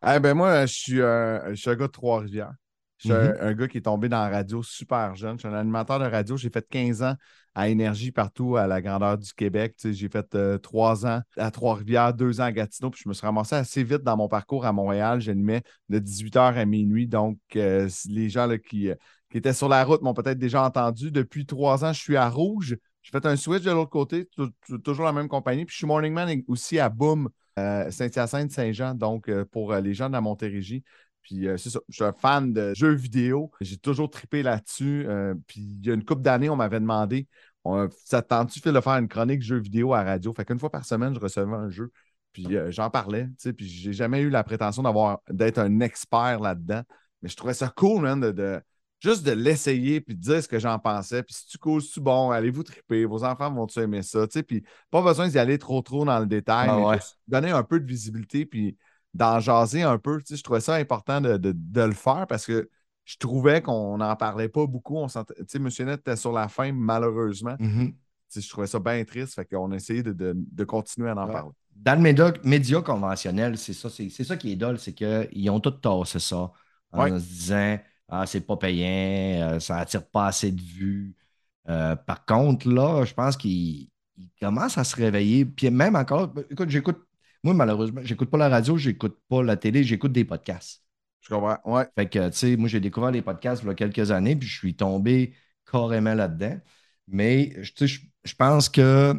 B: Eh ben moi, je suis, un, je suis un gars de Trois-Rivières. Je suis un-
A: Mhm.
B: un, gars qui est tombé dans la radio super jeune. Je suis un animateur de radio. J'ai fait 15 ans à Énergie partout à la grandeur du Québec. Tu sais, J'ai fait euh, trois ans à Trois-Rivières, deux ans à Gatineau. Puis je me suis ramassé assez vite dans mon parcours à Montréal. J'animais de 18h à minuit. Donc, euh, les gens là, qui, euh, qui étaient sur la route m'ont peut-être déjà entendu. Depuis trois ans, je suis à Rouge. J'ai fait un switch de l'autre côté, tou- tou- toujours la même compagnie. Puis je suis Morning Man aussi à Boom, euh, Saint-Hyacinthe, Saint-Jean, donc euh, pour euh, les gens de la Montérégie. Puis c'est ça, je suis un fan de jeux vidéo. J'ai toujours trippé là-dessus. Puis il y a une couple d'années, on m'avait demandé on- ça te tente-tu, de faire une chronique jeux vidéo à radio? Fait qu'une fois par semaine, je recevais un jeu. Puis j'en parlais, tu sais, puis j'ai jamais eu la prétention d'avoir d'être un expert là-dedans. Mais je trouvais ça cool, man, de- juste de l'essayer puis de dire ce que j'en pensais. Puis si tu causes, tu bon, allez-vous triper, vos enfants vont-tu aimer ça, tu sais. Puis pas besoin d'y aller trop, trop dans le détail,
A: Ah
B: mais
A: ouais.
B: juste donner un peu de visibilité puis d'en jaser un peu. Tu sais, je trouvais ça important de, de- de le faire parce que je trouvais qu'on n'en parlait pas beaucoup. On sentait- tu sais, Monsieur Net était sur la fin, malheureusement.
A: Mhm.
B: Tu sais, je trouvais ça bien triste. Fait qu'on a essayé de, de- de continuer à en
A: Ouais.
B: parler.
A: Dans le média, média conventionnel, c'est ça, c'est c'est ça qui est dole, c'est qu'ils ont tout tassé ça en
B: Ouais.
A: se disant Ah, c'est pas payant, euh, ça attire pas assez de vues. Euh, par contre, là, je pense qu'ils ils commencent à se réveiller. Puis même encore, écoute, j'écoute, moi, malheureusement, j'écoute pas la radio, j'écoute pas la télé, j'écoute des podcasts.
B: Je comprends. Ouais.
A: Fait que, tu sais, moi, j'ai découvert les podcasts il y a quelques années, puis je suis tombé carrément là-dedans. Mais, tu sais, je, pense que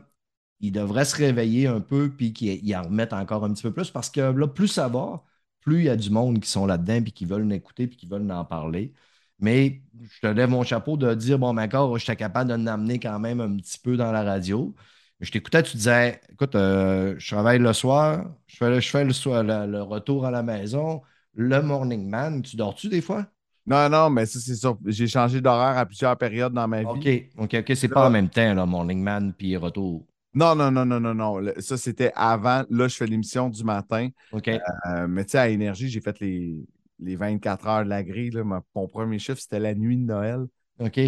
A: il devrait se réveiller un peu, puis qu'il en remette encore un petit peu plus, parce que là, plus ça va, plus il y a du monde qui sont là-dedans, puis qui veulent l'écouter, puis qui veulent en parler. Mais je te lève mon chapeau de dire, bon, d'accord, j'étais capable de l'amener quand même un petit peu dans la radio. Mais je t'écoutais, tu disais, écoute, euh, je travaille le soir, je fais, le, je fais le, soir, le, le retour à la maison, le morning man, tu dors-tu des fois?
B: Non, non, mais ça, c'est sûr. J'ai changé d'horaire à plusieurs périodes dans ma vie.
A: OK, OK, OK, c'est pas en même temps, là, morning man puis retour.
B: Non, non, non, non, non, non. Ça, c'était avant. Là, je fais l'émission du matin.
A: OK,
B: Euh, mais tu sais, à Énergie, j'ai fait les, les 24 heures de la grille. là. Mon premier chiffre, c'était la nuit de Noël.
A: OK.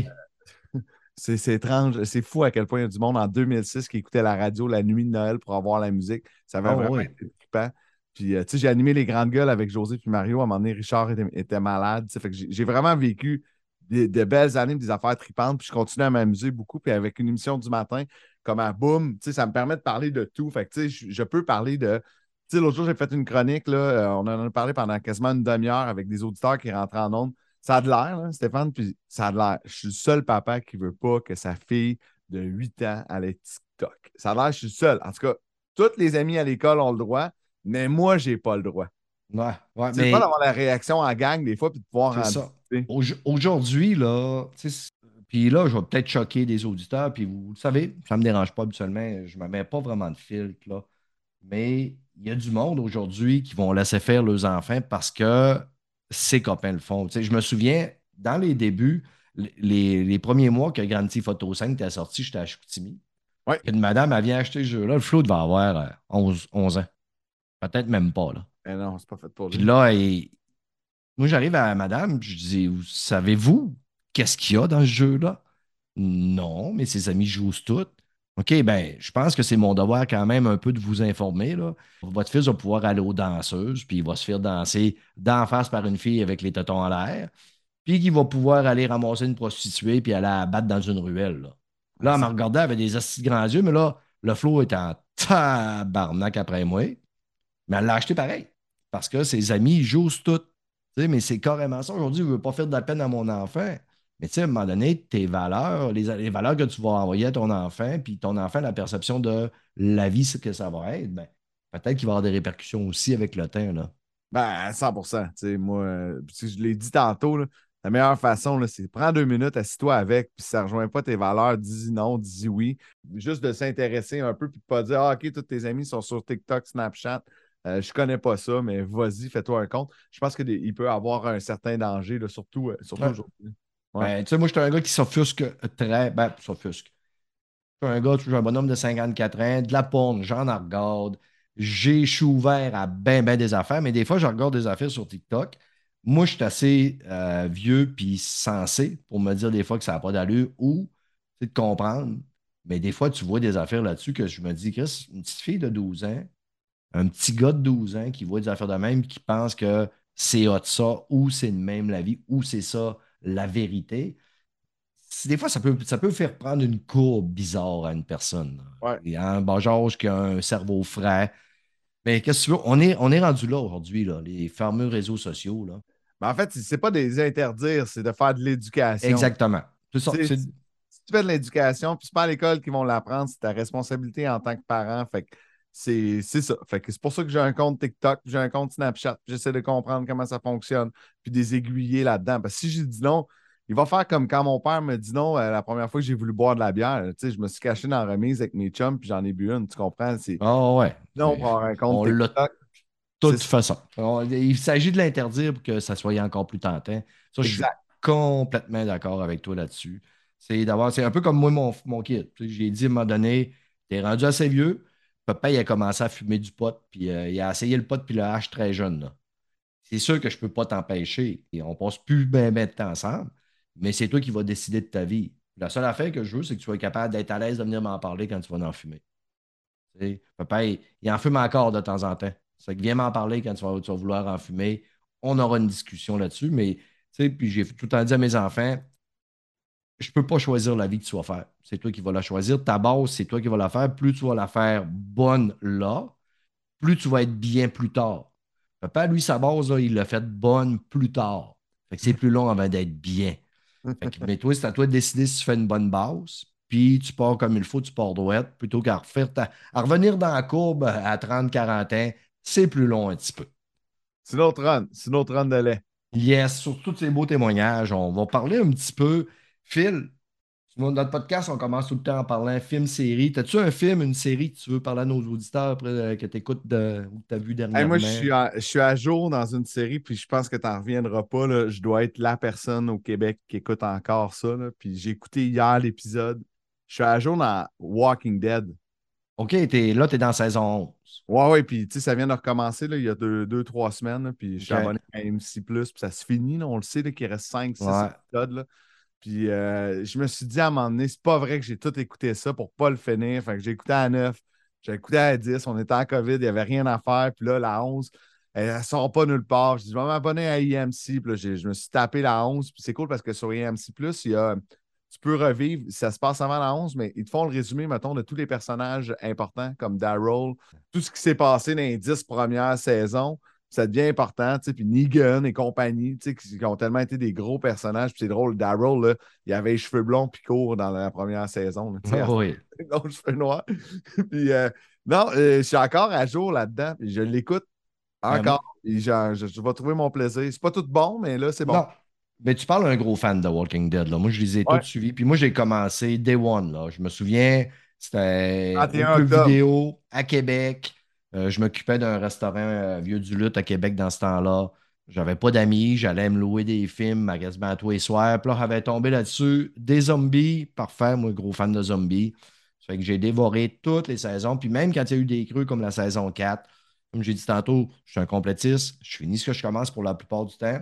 B: C'est c'est étrange. C'est fou à quel point il y a du monde en 2006 qui écoutait la radio la nuit de Noël pour avoir la musique. Ça avait
A: Ah
B: vraiment
A: oui.
B: été trippant. Puis, euh, tu sais, j'ai animé les grandes gueules avec José puis Mario. À un moment donné, Richard était, était malade. tu sais. Fait que j'ai vraiment vécu des- de belles années, des affaires trippantes. Puis, je continue à m'amuser beaucoup. Puis, avec une émission du matin, comme tu sais, ça me permet de parler de tout. Fait que, tu sais, je, je peux parler de. Tu sais, l'autre jour, j'ai fait une chronique. Là, euh, on en a parlé pendant quasiment une demi-heure avec des auditeurs qui rentraient en ondes. Ça a de l'air, Stéphane, puis ça a de l'air. Je suis le seul papa qui ne veut pas que sa fille de 8 ans aille TikTok. Ça a l'air, je suis le seul. En tout cas, tous les amis à l'école ont le droit, mais moi, je n'ai pas le droit.
A: Ouais, ouais,
B: C'est
A: mais
B: pas d'avoir la réaction en gang des fois puis de pouvoir en
A: Aujourd'hui, là, tu sais, c'est- puis là, je vais peut-être choquer des auditeurs, puis vous, le savez, ça ne me dérange pas habituellement, je ne me mets pas vraiment de filtre, là. Mais il y a du monde aujourd'hui qui vont laisser faire leurs enfants parce que ses copains le font. Tu sais, je me souviens, dans les débuts, les, les premiers mois que Grand Theft Auto 5 était sorti, j'étais à Chicoutimi.
B: Ouais.
A: Puis Une madame, elle vient acheter ce jeu-là. Le Flo devait avoir euh, 11, 11 ans. Peut-être même pas, là.
B: Mais non, c'est pas fait pour
A: Puis
B: lui.
A: là, il- moi, j'arrive à madame, puis je dis Vous Savez-vous qu'est-ce qu'il y a dans ce jeu-là? Non, mais ses amis jouent toutes. OK, ben, je pense que c'est mon devoir quand même un peu de vous informer. Là. Votre fils va pouvoir aller aux danseuses, puis il va se faire danser d'en face par une fille avec les tétons en l'air, puis qu'il va pouvoir aller ramasser une prostituée, puis aller la battre dans une ruelle. Là, là me regardait, elle avait des assis grands yeux, mais là, le flot était en tabarnak après moi. Mais elle l'a acheté pareil, parce que ses amis jouent toutes. Mais c'est carrément ça. Aujourd'hui, je ne veux pas faire de la peine à mon enfant. Mais tu sais, à un moment donné, tes valeurs, les, les valeurs que tu vas envoyer à ton enfant, puis ton enfant, la perception de la vie, ce que ça va être, ben, peut-être qu'il va y avoir des répercussions aussi avec le temps. Là.
B: Ben, à 100 Tu sais, moi, euh, je l'ai dit tantôt, là, la meilleure façon, c'est prends deux minutes, assis-toi avec, puis si ça ne rejoint pas tes valeurs, dis non, dis oui. Juste de s'intéresser un peu, puis de pas dire Ah, OK, tous tes amis sont sur TikTok, Snapchat. Euh, je connais pas ça, mais vas-y, fais-toi un compte. Je pense qu'il peut avoir un certain danger, là, surtout, euh, surtout
A: Ouais.
B: aujourd'hui. Ouais.
A: Ben, tu sais, moi, je suis un gars qui s'offusque très. Ben, s'offusque. Je suis un gars, je suis un bonhomme de 54 ans, de la porn, j'en regarde. J'ai, je suis ouvert à ben, ben des affaires, mais des fois, je regarde des affaires sur TikTok. Moi, je suis assez euh, vieux puis sensé pour me dire des fois que ça n'a pas d'allure ou de comprendre. Mais des fois, tu vois des affaires là-dessus que je me dis, Chris, une petite fille de 12 ans, un petit gars de 12 ans qui voit des affaires de même, qui pense que c'est hot ça, ou c'est de même la vie, ou c'est ça la vérité. Des fois, ça peut, ça peut faire prendre une courbe bizarre à une personne.
B: Ouais.
A: Il y a un bas âge qui a un cerveau frais. Mais qu'est-ce que tu veux? On est, on est rendu là aujourd'hui, là, les fameux réseaux sociaux. Là.
B: Mais en fait, c'est pas des interdire, c'est de faire de l'éducation.
A: Exactement. Ça.
B: Si si tu fais de l'éducation, puis c'est pas à l'école qu'ils vont l'apprendre, c'est ta responsabilité en tant que parent. Fait que c'est ça. Fait que c'est pour ça que j'ai un compte TikTok, j'ai un compte Snapchat, j'essaie de comprendre comment ça fonctionne, puis des aiguillés là-dedans. Parce que si j'ai dit non, il va faire comme quand mon père me dit non euh, la première fois que j'ai voulu boire de la bière. Tu sais, je me suis caché dans la remise avec mes chums, puis j'en ai bu une, tu comprends? C'est...
A: Ah ouais.
B: Non, on prend un compte.
A: On l'a
B: TikTok.
A: de toute façon. On- il s'agit de l'interdire pour que ça soit encore plus tentant. Ça, je suis complètement d'accord avec toi là-dessus. C'est d'avoir, c'est un peu comme moi, mon, mon kid. J'ai dit à un moment donné, t'es rendu assez vieux. Papa, il a commencé à fumer du pot, puis euh, il a essayé le pot puis le hache très jeune. C'est sûr que je ne peux pas t'empêcher. Et on passe plus bien de temps ensemble, mais c'est toi qui vas décider de ta vie. La seule affaire que je veux, c'est que tu sois capable d'être à l'aise de venir m'en parler quand tu vas en fumer. Papa, il, en fume encore de temps en temps. C'est viens m'en parler quand tu vas, vouloir en fumer. On aura une discussion là-dessus, mais puis j'ai tout le temps dit à mes enfants, je ne peux pas choisir la vie que tu vas faire. C'est toi qui vas la choisir. Ta base, c'est toi qui vas la faire. Plus tu vas la faire bonne là, plus tu vas être bien plus tard. Papa, lui, sa base, là, il l'a fait bonne plus tard. Fait que c'est plus long avant d'être bien. Fait que, mais toi, c'est à toi de décider si tu fais une bonne base, puis tu pars comme il faut, tu pars droite, plutôt qu'à refaire ta- à revenir dans la courbe à 30-40 ans, c'est plus long un petit peu.
B: C'est notre run. C'est notre run de lait.
A: Yes, sur tous ces beaux témoignages, on va parler un petit peu. Phil, sur notre podcast, on commence tout le temps en parlant film-série. As-tu un film, une série que tu veux parler à nos auditeurs après, euh, que tu écoutes de, ou que tu as vu
B: Hey,
A: dernièrement?
B: moi, je suis, à, je suis à jour dans une série, puis je pense que tu n'en reviendras pas. là. Je dois être la personne au Québec qui écoute encore ça. là. Puis j'ai écouté hier l'épisode. Je suis à jour dans Walking Dead.
A: OK, là, tu es dans saison 11.
B: Ouais, ouais, puis tu sais, ça vient de recommencer là, il y a deux, deux trois semaines. là, puis je suis abonné à MC, puis ça se finit. on le sait qu'il reste 5, 6
A: Ouais.
B: épisodes. Puis euh, je me suis dit à un moment donné, c'est pas vrai que j'ai tout écouté ça pour pas le finir. Fait que j'ai écouté à 9, j'ai écouté à 10, on était en COVID, il n'y avait rien à faire. Puis là, la 11, elle, elle sort pas nulle part. Je dis, je vais m'abonner à EMC. Puis là, je me suis tapé la 11. Puis c'est cool parce que sur EMC, il y a. Tu peux revivre, ça se passe avant la 11, mais ils te font le résumé, mettons, de tous les personnages importants comme Daryl, tout ce qui s'est passé dans les 10 premières saisons ça devient important, tu sais, puis Negan et compagnie, tu sais, qui, qui ont tellement été des gros personnages, puis c'est drôle, Daryl, là, il avait les cheveux blonds puis courts dans la première saison, là,
A: Ah oui.
B: non, cheveux noirs. puis, euh, non, euh, je suis encore à jour là-dedans, puis je l'écoute encore, et je, je- je vais trouver mon plaisir. C'est pas tout bon, mais là, c'est bon.
A: Non. Mais tu parles d'un gros fan de Walking Dead. Là. Moi, je les ai
B: Ouais.
A: tous suivis. Puis moi, j'ai commencé Day One. Là. Je me souviens, c'était
B: 31
A: un peu vidéo à Québec. Euh, je m'occupais d'un restaurant euh, Vieux du Lutte à Québec dans ce temps-là. J'avais pas d'amis. J'allais me louer des films quasiment à tous les soirs. Puis là, j'avais tombé là-dessus. Des zombies. Parfait. Moi, gros fan de zombies. Ça fait que j'ai dévoré toutes les saisons. Puis même quand il y a eu des creux comme la saison 4, comme j'ai dit tantôt, je suis un complétiste. Je finis ce que je commence pour la plupart du temps.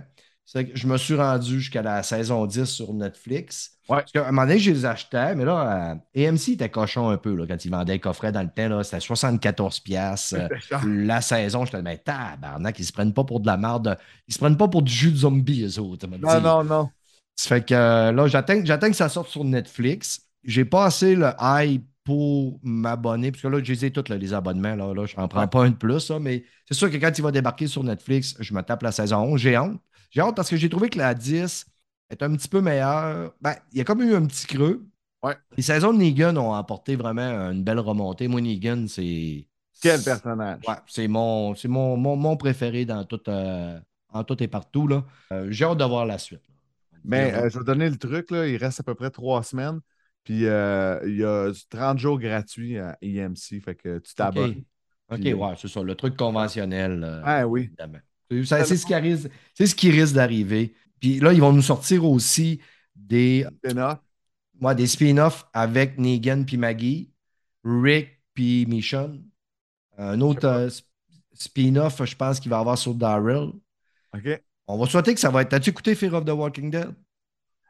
A: C'est que je me suis rendu jusqu'à la saison 10 sur Netflix.
B: Ouais.
A: Parce qu'à un moment donné, je les achetais, mais là, euh, AMC était cochon un peu là, quand ils vendaient les coffrets dans le temps. là, C'était 74$. piastres, euh, la saison, j'étais mais tabarnak, ils se prennent pas pour de la merde. Ils se prennent pas pour du jus de zombie, eux autres.
B: Non,
A: dit.
B: non, non.
A: Ça fait que euh, là, j'attends, j'attends que ça sorte sur Netflix. J'ai pas assez le hype pour m'abonner, parce que là, je les ai tous, les abonnements. Là, là, je n'en prends
B: Ouais.
A: pas un de plus, là, mais c'est sûr que quand il va débarquer sur Netflix, je me tape la saison 11. J'ai honte. J'ai honte parce que j'ai trouvé que la 10 est un petit peu meilleure. Ben, il y a comme eu un petit creux.
B: Ouais.
A: Les saisons de Negan ont apporté vraiment une belle remontée. Moi, Negan, c'est.
B: Quel personnage.
A: Ouais, c'est mon, mon, mon, mon préféré dans tout, euh, en tout et partout. Là. Euh, j'ai hâte de voir la suite.
B: Mais euh, je vais donner le truc, là, il reste à peu près trois semaines. Puis euh, il y a 30 jours gratuits à EMC, fait que tu t'abonnes.
A: OK,
B: Puis,
A: ouais, c'est ça. Le truc conventionnel. euh,
B: Ah oui.
A: évidemment. C'est ce qui risque, c'est ce qui risque d'arriver. Puis là, ils vont nous sortir aussi des,
B: Spin-off.
A: ouais, des spin-offs avec Negan puis Maggie, Rick puis Michonne. Un autre euh, sp- spin-off, je pense qu'il va y avoir sur Daryl.
B: OK.
A: On va souhaiter que ça va être. As-tu écouté Fear of the Walking Dead?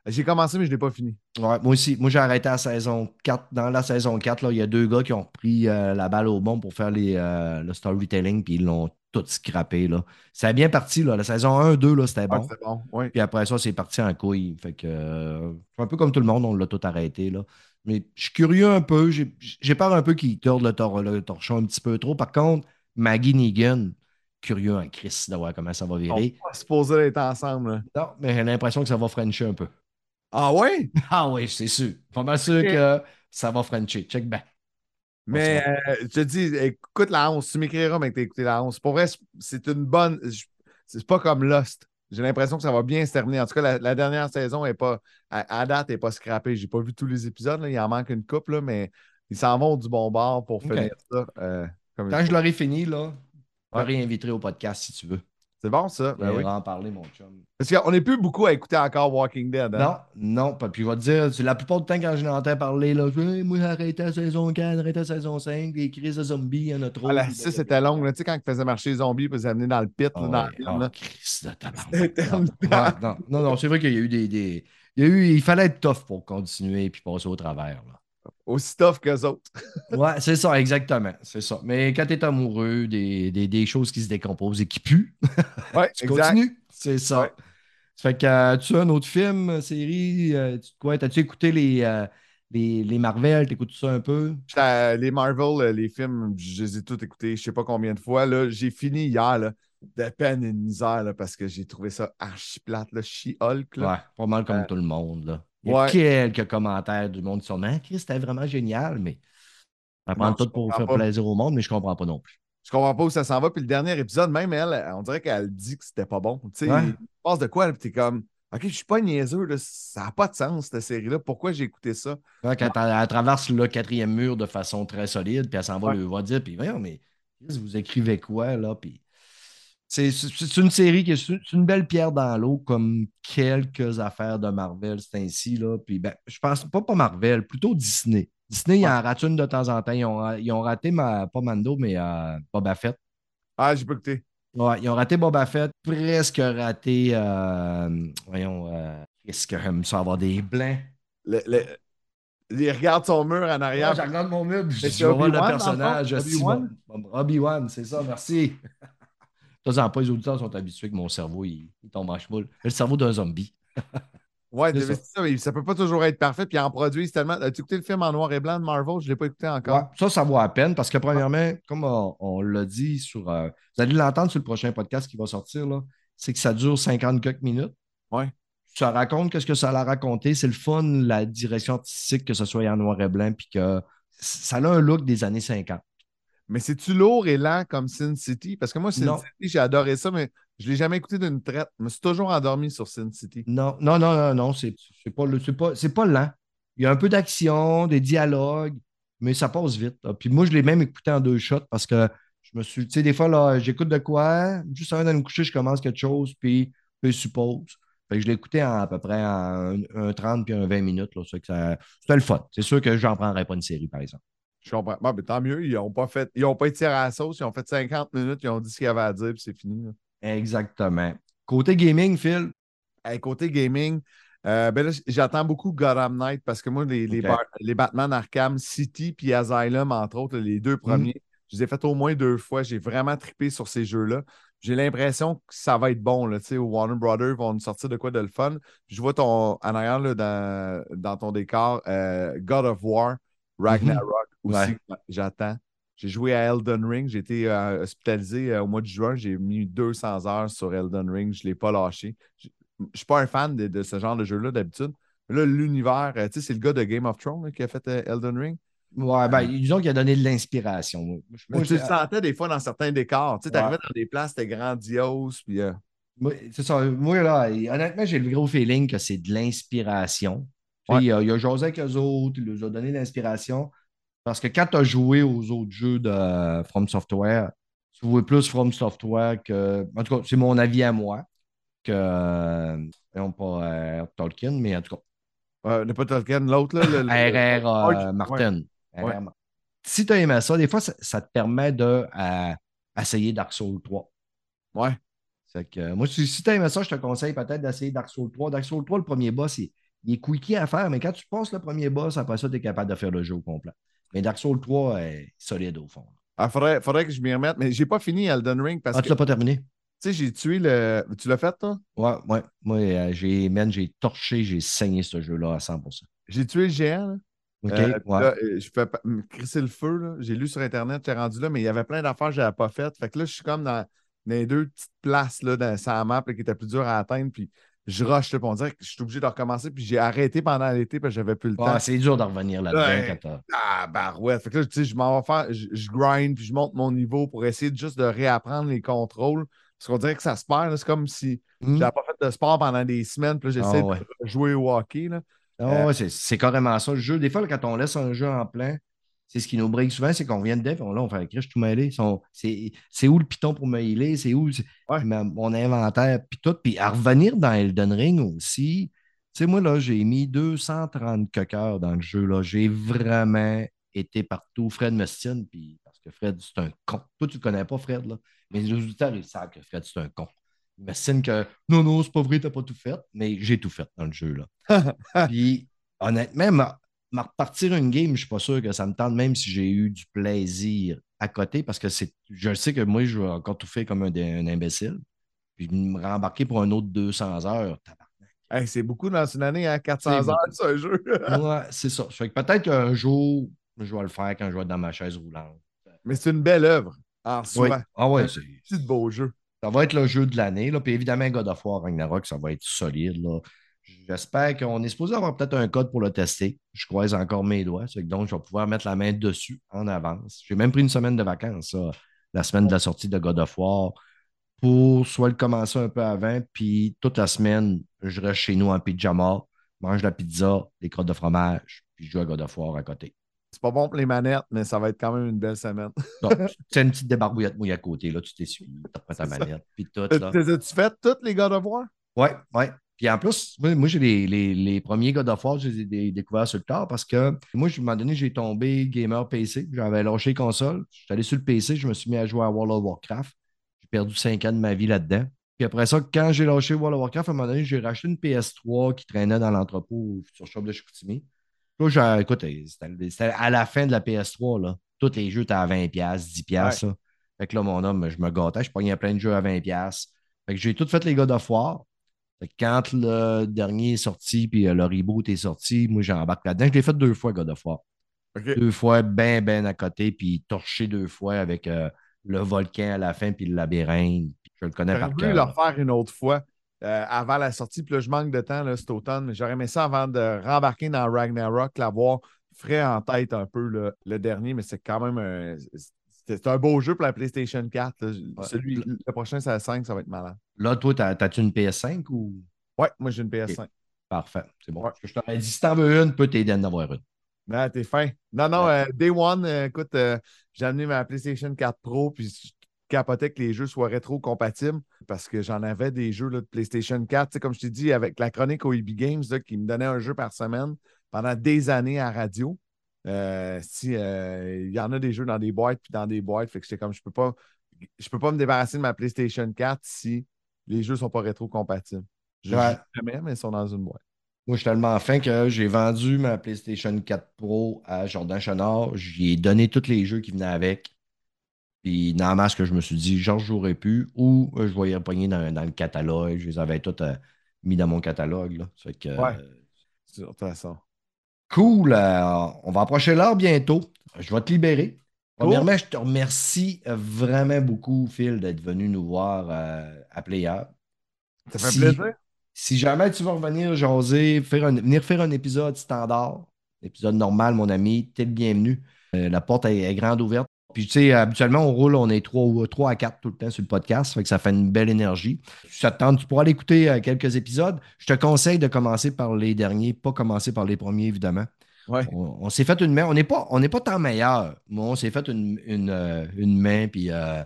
B: J'ai commencé, mais je ne l'ai pas fini.
A: Ouais, moi aussi. Moi, j'ai arrêté à la saison 4. Dans la saison 4, là, il y a deux gars qui ont repris euh, la balle au bon pour faire les, euh, le storytelling, puis ils l'ont tout scrappé. Là. Ça a bien parti. Là. La saison 1, 2, là, c'était
B: Ah,
A: bon.
B: bon. Oui.
A: Puis après ça, c'est parti en couille. Fait que, euh, un peu comme tout le monde, on l'a tout arrêté. Là. Mais je suis curieux un peu. J'ai peur un peu qu'il torde le, tor- le torchon un petit peu trop. Par contre, Maggie Negan, curieux en Chris de voir comment ça va
B: On
A: virer.
B: va supposé être ensemble. là.
A: Non, mais j'ai l'impression que ça va frencher un peu.
B: Ah ouais?
A: Ah oui, c'est sûr. Pas mal sûr que ça va frencher. Check back.
B: Mais euh, je te dis, écoute la 11. Tu m'écriras, mais que tu écouté la 11. Pour vrai, c'est une bonne. C'est pas comme Lost. J'ai l'impression que ça va bien se terminer. En tout cas, la, la dernière saison est pas, à, à date, n'est pas scrappée. J'ai pas vu tous les épisodes. là. Il en manque une couple, là, mais ils s'en vont du bon bord pour finir ça. euh, comme
A: Quand je l'aurai fini, là, je
B: Ouais.
A: te réinviterai au podcast si tu veux.
B: C'est bon, ça? Ben
A: On
B: oui.
A: va en parler, mon chum.
B: Parce qu'on n'est plus beaucoup à écouter encore Walking Dead. hein?
A: Non, non, pas. Puis je vais te dire, c'est la plupart du temps quand je l'entends parler, là, je dis, Hey, moi arrêté à saison 4, arrêté à saison 5, les crises de zombies, il y en a trop.
B: Ah, la 6 c'était long. là. Tu sais, quand ils faisaient marcher les zombies puis ils amenaient dans le pit,
A: Ah
B: là, dans
A: ouais,
B: la là. C'était
A: Non, non, non, non, c'est vrai qu'il y a eu des. des- Il, y a eu, il fallait être tough pour continuer et passer au travers. Là.
B: Aussi tough qu'eux autres.
A: Ouais, c'est ça, exactement. C'est ça. Mais quand tu es amoureux des, des, des choses qui se décomposent et qui puent,
B: Ouais,
A: tu
B: exact.
A: continues. C'est ça.
B: Ouais.
A: Ça fait que euh, tu as un autre film, série, euh, tu, quoi, as-tu écouté les, euh, les, les Marvel, t'écoutes ça un peu?
B: Les Marvel, les films, je les ai tous écoutés, je sais pas combien de fois. là. J'ai fini hier, là, de peine et de misère, là, parce que j'ai trouvé ça archi plate, là, She-Hulk.
A: Ouais, pas mal comme tout le monde. Là. Il y a
B: ouais.
A: quelques commentaires du monde qui sont Ah, Chris, c'était vraiment génial, mais on va prendre tout pour faire
B: pas.
A: plaisir au monde, mais je comprends pas non plus.
B: Je comprends pas où ça s'en va. Puis le dernier épisode, même elle, on dirait qu'elle dit que c'était pas bon. Tu sais,
A: Ouais.
B: passe de quoi, puis t'es comme, OK, je suis pas niaiseux, là, ça n'a pas de sens, cette série-là. Pourquoi j'ai écouté ça?
A: Quand elle, elle traverse le quatrième mur de façon très solide, puis elle s'en va le va dire, puis voyons, mais Chris, vous écrivez quoi, là? Puis c'est une série qui est une belle pierre dans l'eau, comme quelques affaires de Marvel, c'est ainsi, là. Puis ben, je pense pas pas Marvel, plutôt Disney. Disney, ils en ratent une de temps en temps. Ils ont, ils ont raté, ma, pas Mando, mais euh, Boba Fett.
B: Ah, j'ai pas écouté.
A: Ouais, ils ont raté Boba Fett, presque raté, euh, voyons, euh, qu'est-ce que j'aime ça avoir des blancs?
B: Le, le- il regarde son mur en arrière.
A: Ouais, je regarde mon meuble, je voir le personnage.
B: Obi-Wan,
A: c'est ça, merci. En temps, les auditeurs sont habitués que mon cerveau, il, il tombe en chemoule. Le cerveau d'un zombie.
B: Ouais,
A: C'est ça.
B: mais ça peut pas toujours être parfait. Puis en produisent tellement. As-tu écouté le film en noir et blanc de Marvel? Je l'ai pas écouté encore.
A: Ouais, ça, ça vaut à peine parce que, premièrement, comme on, on l'a dit sur. euh, vous allez l'entendre sur le prochain podcast qui va sortir, là, c'est que ça dure 50 quelques minutes.
B: Ouais.
A: Ça raconte qu'est-ce que ça a raconté. C'est le fun, la direction artistique, que ce soit en noir et blanc, puis que ça a un look des années 50.
B: Mais c'est-tu lourd et lent comme Sin City? Parce que moi, Sin
A: Non.
B: City, j'ai adoré ça, mais je l'ai jamais écouté d'une traite. Je me suis toujours endormi sur Sin City.
A: Non, non, non, non, non, c'est pas, pas, c'est pas lent. Il y a un peu d'action, des dialogues, mais ça passe vite. là. Puis moi, je l'ai même écouté en deux shots parce que je me suis, tu sais, des fois, là, j'écoute de quoi, juste avant d'aller me coucher, je commence quelque chose, puis, puis je suppose. Fait que je l'ai écouté en à peu près en un, un 30 puis un 20 minutes. Là, ça- C'était le fun. C'est sûr que j'en prendrais pas une série, par exemple.
B: Je comprends. Bon, mais tant mieux, ils n'ont pas fait. Ils ont pas étiré à la sauce, ils ont fait 50 minutes, ils ont dit ce qu'il y avait à dire, puis c'est fini. là.
A: Exactement. Côté gaming, Phil,
B: Hey, côté gaming, euh, ben j'attends beaucoup Gotham Knight parce que moi, les, les, les Batman Arkham City puis Asylum, entre autres, les deux premiers, je les ai fait au moins deux fois. J'ai vraiment trippé sur ces jeux-là. J'ai l'impression que ça va être bon. Là, tu sais, Warner Brothers vont nous sortir de quoi de le fun. Je vois ton en arrière là, dans, dans ton décor euh, God of War, Ragnarok aussi. J'attends. J'ai joué à Elden Ring. J'ai été euh, hospitalisé euh, au mois de juin. J'ai mis 200 heures sur Elden Ring. Je ne l'ai pas lâché. Je ne suis pas un fan de, de ce genre de jeu-là d'habitude. Là, l'univers, euh, tu sais, c'est le gars de Game of Thrones là, qui a fait Elden Ring.
A: ouais, ben, disons qu'il a donné de l'inspiration. Moi,
B: tu le sentais des fois dans certains décors. Tu sais,
A: Ouais.
B: t'arrivais dans des places, c'était grandiose. Puis, euh,
A: Moi, ça. Moi, là, honnêtement, j'ai le gros feeling que c'est de l'inspiration.
B: Ouais.
A: Il, a, il a jasé avec eux autres, il leur a donné l'inspiration. Parce que quand tu as joué aux autres jeux de From Software, tu vois plus From Software que. En tout cas, c'est mon avis à moi. Que. euh, non, pas euh, Tolkien, mais en tout cas,
B: euh, n'est pas Tolkien, l'autre, là. le- le-
A: R.R. euh,
B: Ouais.
A: Martin. R.R.
B: Ouais.
A: Martin. Si tu as aimé ça, des fois, ça, ça te permet de euh, essayer Dark Souls 3.
B: Ouais.
A: C'est que, euh, moi, si, si tu aimé ça, je te conseille peut-être d'essayer Dark Souls 3. Dark Souls 3, le premier boss, il, il est quickie à faire, mais quand tu passes le premier boss, après ça, tu es capable de faire le jeu au complet. Mais Dark Souls 3 est solide au fond.
B: Ah, faudrait, faudrait que je m'y remette, mais j'ai pas fini Elden Ring parce
A: Ah,
B: que,
A: tu l'as pas terminé?
B: tu sais, j'ai tué le. Tu l'as fait, toi?
A: Ouais, ouais. Moi, euh, j'ai, man, j'ai torché, j'ai saigné ce jeu-là à 100%.
B: J'ai tué le géant, là.
A: OK?
B: Euh,
A: ouais.
B: là, euh, je fais me crisser le feu. là. J'ai lu sur Internet, j'étais rendu là, mais il y avait plein d'affaires que je n'avais pas faites. Fait que là, je suis comme dans, dans les deux petites places là, dans, la map là, qui étaient plus dures à atteindre. Puis je rush, là, on dirait que je suis obligé de recommencer. Puis j'ai arrêté pendant l'été parce que j'avais plus le
A: Ouais,
B: temps.
A: c'est dur de revenir là-dedans
B: Ouais.
A: quand t'as-
B: Ah, barouette. Fait que là, tu sais, je m'en vais faire, je, je grind, puis je monte mon niveau pour essayer juste de réapprendre les contrôles. Parce qu'on dirait que ça se perd. C'est comme si
A: Hmm.
B: j'avais pas fait de sport pendant des semaines, puis là, j'essaie
A: Ah ouais.
B: de jouer au hockey. Là.
A: Ah
B: Euh,
A: ouais, c'est- c'est carrément ça. Le jeu, des fois, quand on laisse un jeu en plein, c'est ce qui nous brigue souvent, c'est qu'on vient dedans, puis on, là, on fait je suis tout mêlé. C'est où le piton pour me healer? C'est où
B: Ouais.
A: mon inventaire? Puis tout. Puis à revenir dans Elden Ring aussi, tu sais, moi, là, j'ai mis 230 coqueurs dans le jeu. là. J'ai vraiment été partout. Fred me stine, puis parce que Fred, c'est un con. Toi, tu ne connais pas Fred, là. Mais les auditeurs, ils savent que Fred, c'est un con. Il me stine que non, non, c'est pas vrai, t'as pas tout fait. Mais j'ai tout fait dans le jeu, là. Puis, honnêtement, ma repartir une game, je suis pas sûr que ça me tente, même si j'ai eu du plaisir à côté, parce que c'est, je sais que moi, je vais encore tout faire comme un, un imbécile. Puis me rembarquer pour un autre 200 heures.
B: Hey, c'est beaucoup dans une année, hein, 400
A: C'est
B: heures, c'est un jeu.
A: Ouais, c'est ça. Fait que peut-être qu'un jour, je vais le faire quand je vais être dans ma chaise roulante.
B: Mais c'est une belle œuvre en
A: Oui.
B: soi.
A: Ah ouais,
B: Un
A: c'est.
B: petit beau jeu.
A: Ça va être le jeu de l'année. là. Puis évidemment, God of War Ragnarok, ça va être solide. là. J'espère qu'on est supposé avoir peut-être un code pour le tester. Je croise encore mes doigts. Donc, je vais pouvoir mettre la main dessus en avance. J'ai même pris une semaine de vacances, ça, la semaine de la sortie de God of War, pour soit le commencer un peu avant, puis toute la semaine, je reste chez nous en pyjama, mange la pizza, des crottes de fromage, puis je joue à God of War à côté.
B: C'est pas bon pour les manettes, mais ça va être quand même une belle semaine.
A: Donc, c'est une petite débarbouillette mouille à côté, là, tu t'essuies, tu prends ta manette, puis tout. Là.
B: T'as-tu fait toutes les God of War?
A: Ouais, ouais. Puis en plus, moi, moi, j'ai les, les- les premiers God of War, je les ai dé- découverts sur le tard parce que moi, je- à un moment donné, j'ai tombé gamer PC. J'avais lâché console. Je suis allé sur le PC, je me suis mis à jouer à World of Warcraft. J'ai perdu 5 ans de ma vie là-dedans. Puis après ça, quand j'ai lâché World of Warcraft, à un moment donné, j'ai racheté une PS3 qui traînait dans l'entrepôt au Future Shop de Chicoutimi. Là, j'ai- écoute, c'était c'était à la fin de la PS3, là. Tous les jeux étaient à 20$, 10$. là. Fait que là, mon homme, je me gâtais, je pognais plein de jeux à 20$. Fait que j'ai tout fait les God of War. Quand le dernier est sorti, puis euh, le reboot est sorti, moi j'embarque là-dedans. Je l'ai fait deux fois, God of War. Deux fois, ben, ben à côté, puis torché deux fois avec euh, le volcan à la fin, puis le labyrinthe. Puis je le connais par
B: voulu le
A: cœur.
B: refaire une autre fois euh, avant la sortie. Puis là, je manque de temps là, cet automne, mais j'aurais aimé ça avant de rembarquer dans Ragnarok, l'avoir frais en tête un peu le dernier, mais c'est quand même un. C'est un beau jeu pour la PlayStation 4. là.
A: Ouais.
B: Celui, le prochain, c'est la 5, ça va être malade.
A: Là, toi, t'as- t'as-tu une PS5 ou?
B: Ouais, moi j'ai une PS5.
A: Parfait, c'est bon.
B: Ouais.
A: Je t'aurais dit, si t'en veux une, peut t'aider à en avoir une.
B: Ah, t'es fin. Non, non,
A: Ouais.
B: euh, Day One, euh, écoute, euh, j'ai amené ma PlayStation 4 Pro, puis je capotais que les jeux soient rétro-compatibles parce que j'en avais des jeux là, de PlayStation 4. Tu sais, comme je t'ai dit, avec la chronique au EB Games, là, qui me donnait un jeu par semaine pendant des années à radio. Euh, si euh, il y en a des jeux dans des boîtes puis dans des boîtes, fait que j'étais comme je peux pas je peux pas me débarrasser de ma PlayStation 4 si les jeux sont pas rétro-compatibles. Je
A: Ouais.
B: jamais, mais ils sont dans une boîte.
A: Moi, je suis tellement fin que j'ai vendu ma PlayStation 4 Pro à Jordan Chenard. J'y ai donné tous les jeux qui venaient avec. Puis, la masse que je me suis dit, genre, je jouerais plus ou euh, je vais y repogner dans, dans le catalogue. Je les avais tous euh, mis dans mon catalogue. Là. Ça fait que,
B: Ouais.
A: euh,
B: De toute façon.
A: Cool. euh, on va approcher l'heure bientôt. Je vais te libérer.
B: Cool.
A: Premièrement, je te remercie euh, vraiment beaucoup, Phil, d'être venu nous voir euh, à Player.
B: Ça fait
A: Si-
B: plaisir.
A: Si jamais tu veux revenir jaser, faire un- venir faire un épisode standard, épisode normal, mon ami, t'es le bienvenu. Euh, la porte est, est grande ouverte. Puis, tu sais, habituellement, on roule, on est 3, à 4 tout le temps sur le podcast. Fait que ça fait une belle énergie. Ça te tente, tu pourras aller écouter euh, quelques épisodes. Je te conseille de commencer par les derniers, pas commencer par les premiers, évidemment.
B: Ouais.
A: On, on s'est fait une main. On n'est pas, on pas tant meilleur, mais on s'est fait une, une, euh, une main, puis euh,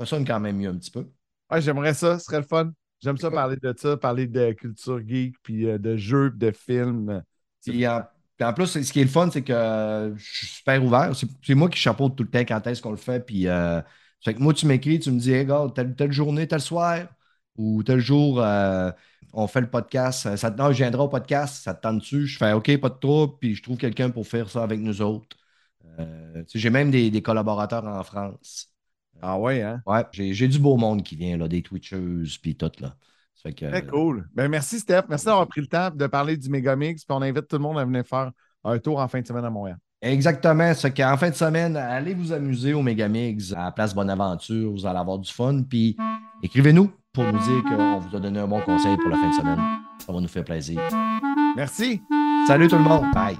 A: ça sonne quand même mieux un petit peu.
B: Ouais, j'aimerais ça, ce serait le fun. J'aime ça parler de ça, parler de culture geek, puis euh, de jeux, puis de films.
A: Puis en, puis en plus, ce qui est le fun, c'est que euh, je suis super ouvert. C'est moi qui chapeaute tout le temps quand est-ce qu'on le fait. Puis, euh, fait que moi, tu m'écris, tu me dis, hey, regarde, telle, telle journée, tel soir, ou tel jour, euh, on fait le podcast. Ça, te- non, je viendrai au podcast, ça te tente-tu? Je fais OK, pas de trouble, puis je trouve quelqu'un pour faire ça avec nous autres. Euh, j'ai même des, des collaborateurs en France.
B: Ah ouais, hein?
A: Ouais, j'ai j'ai du beau monde qui vient, là, des Twitchers, puis tout, là. Ça fait que,
B: Très cool. Ben, merci, Steph. Merci d'avoir pris le temps de parler du Megamix. Puis on invite tout le monde à venir faire un tour en fin de semaine à Montréal.
A: Exactement. C'est qu'en fin de semaine, allez vous amuser au Megamix à la place Bonaventure. Vous allez avoir du fun. Puis écrivez-nous pour nous dire qu'on vous a donné un bon conseil pour la fin de semaine. Ça va nous faire plaisir.
B: Merci.
A: Salut tout le monde. Bye.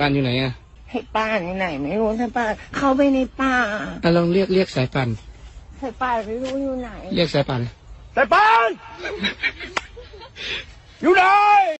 C: ป่านอยู่ไหนอะ
D: ให้ป้านอยู่ไหน ไม่รู้สายป่านเข้าไปในป่า
C: อะลองเรียกเรียกสายป่าน
D: สายป่านไม่รู้อยู่ไหน
C: เรียกสายป่าน
B: แต่ปานอยู่ไหน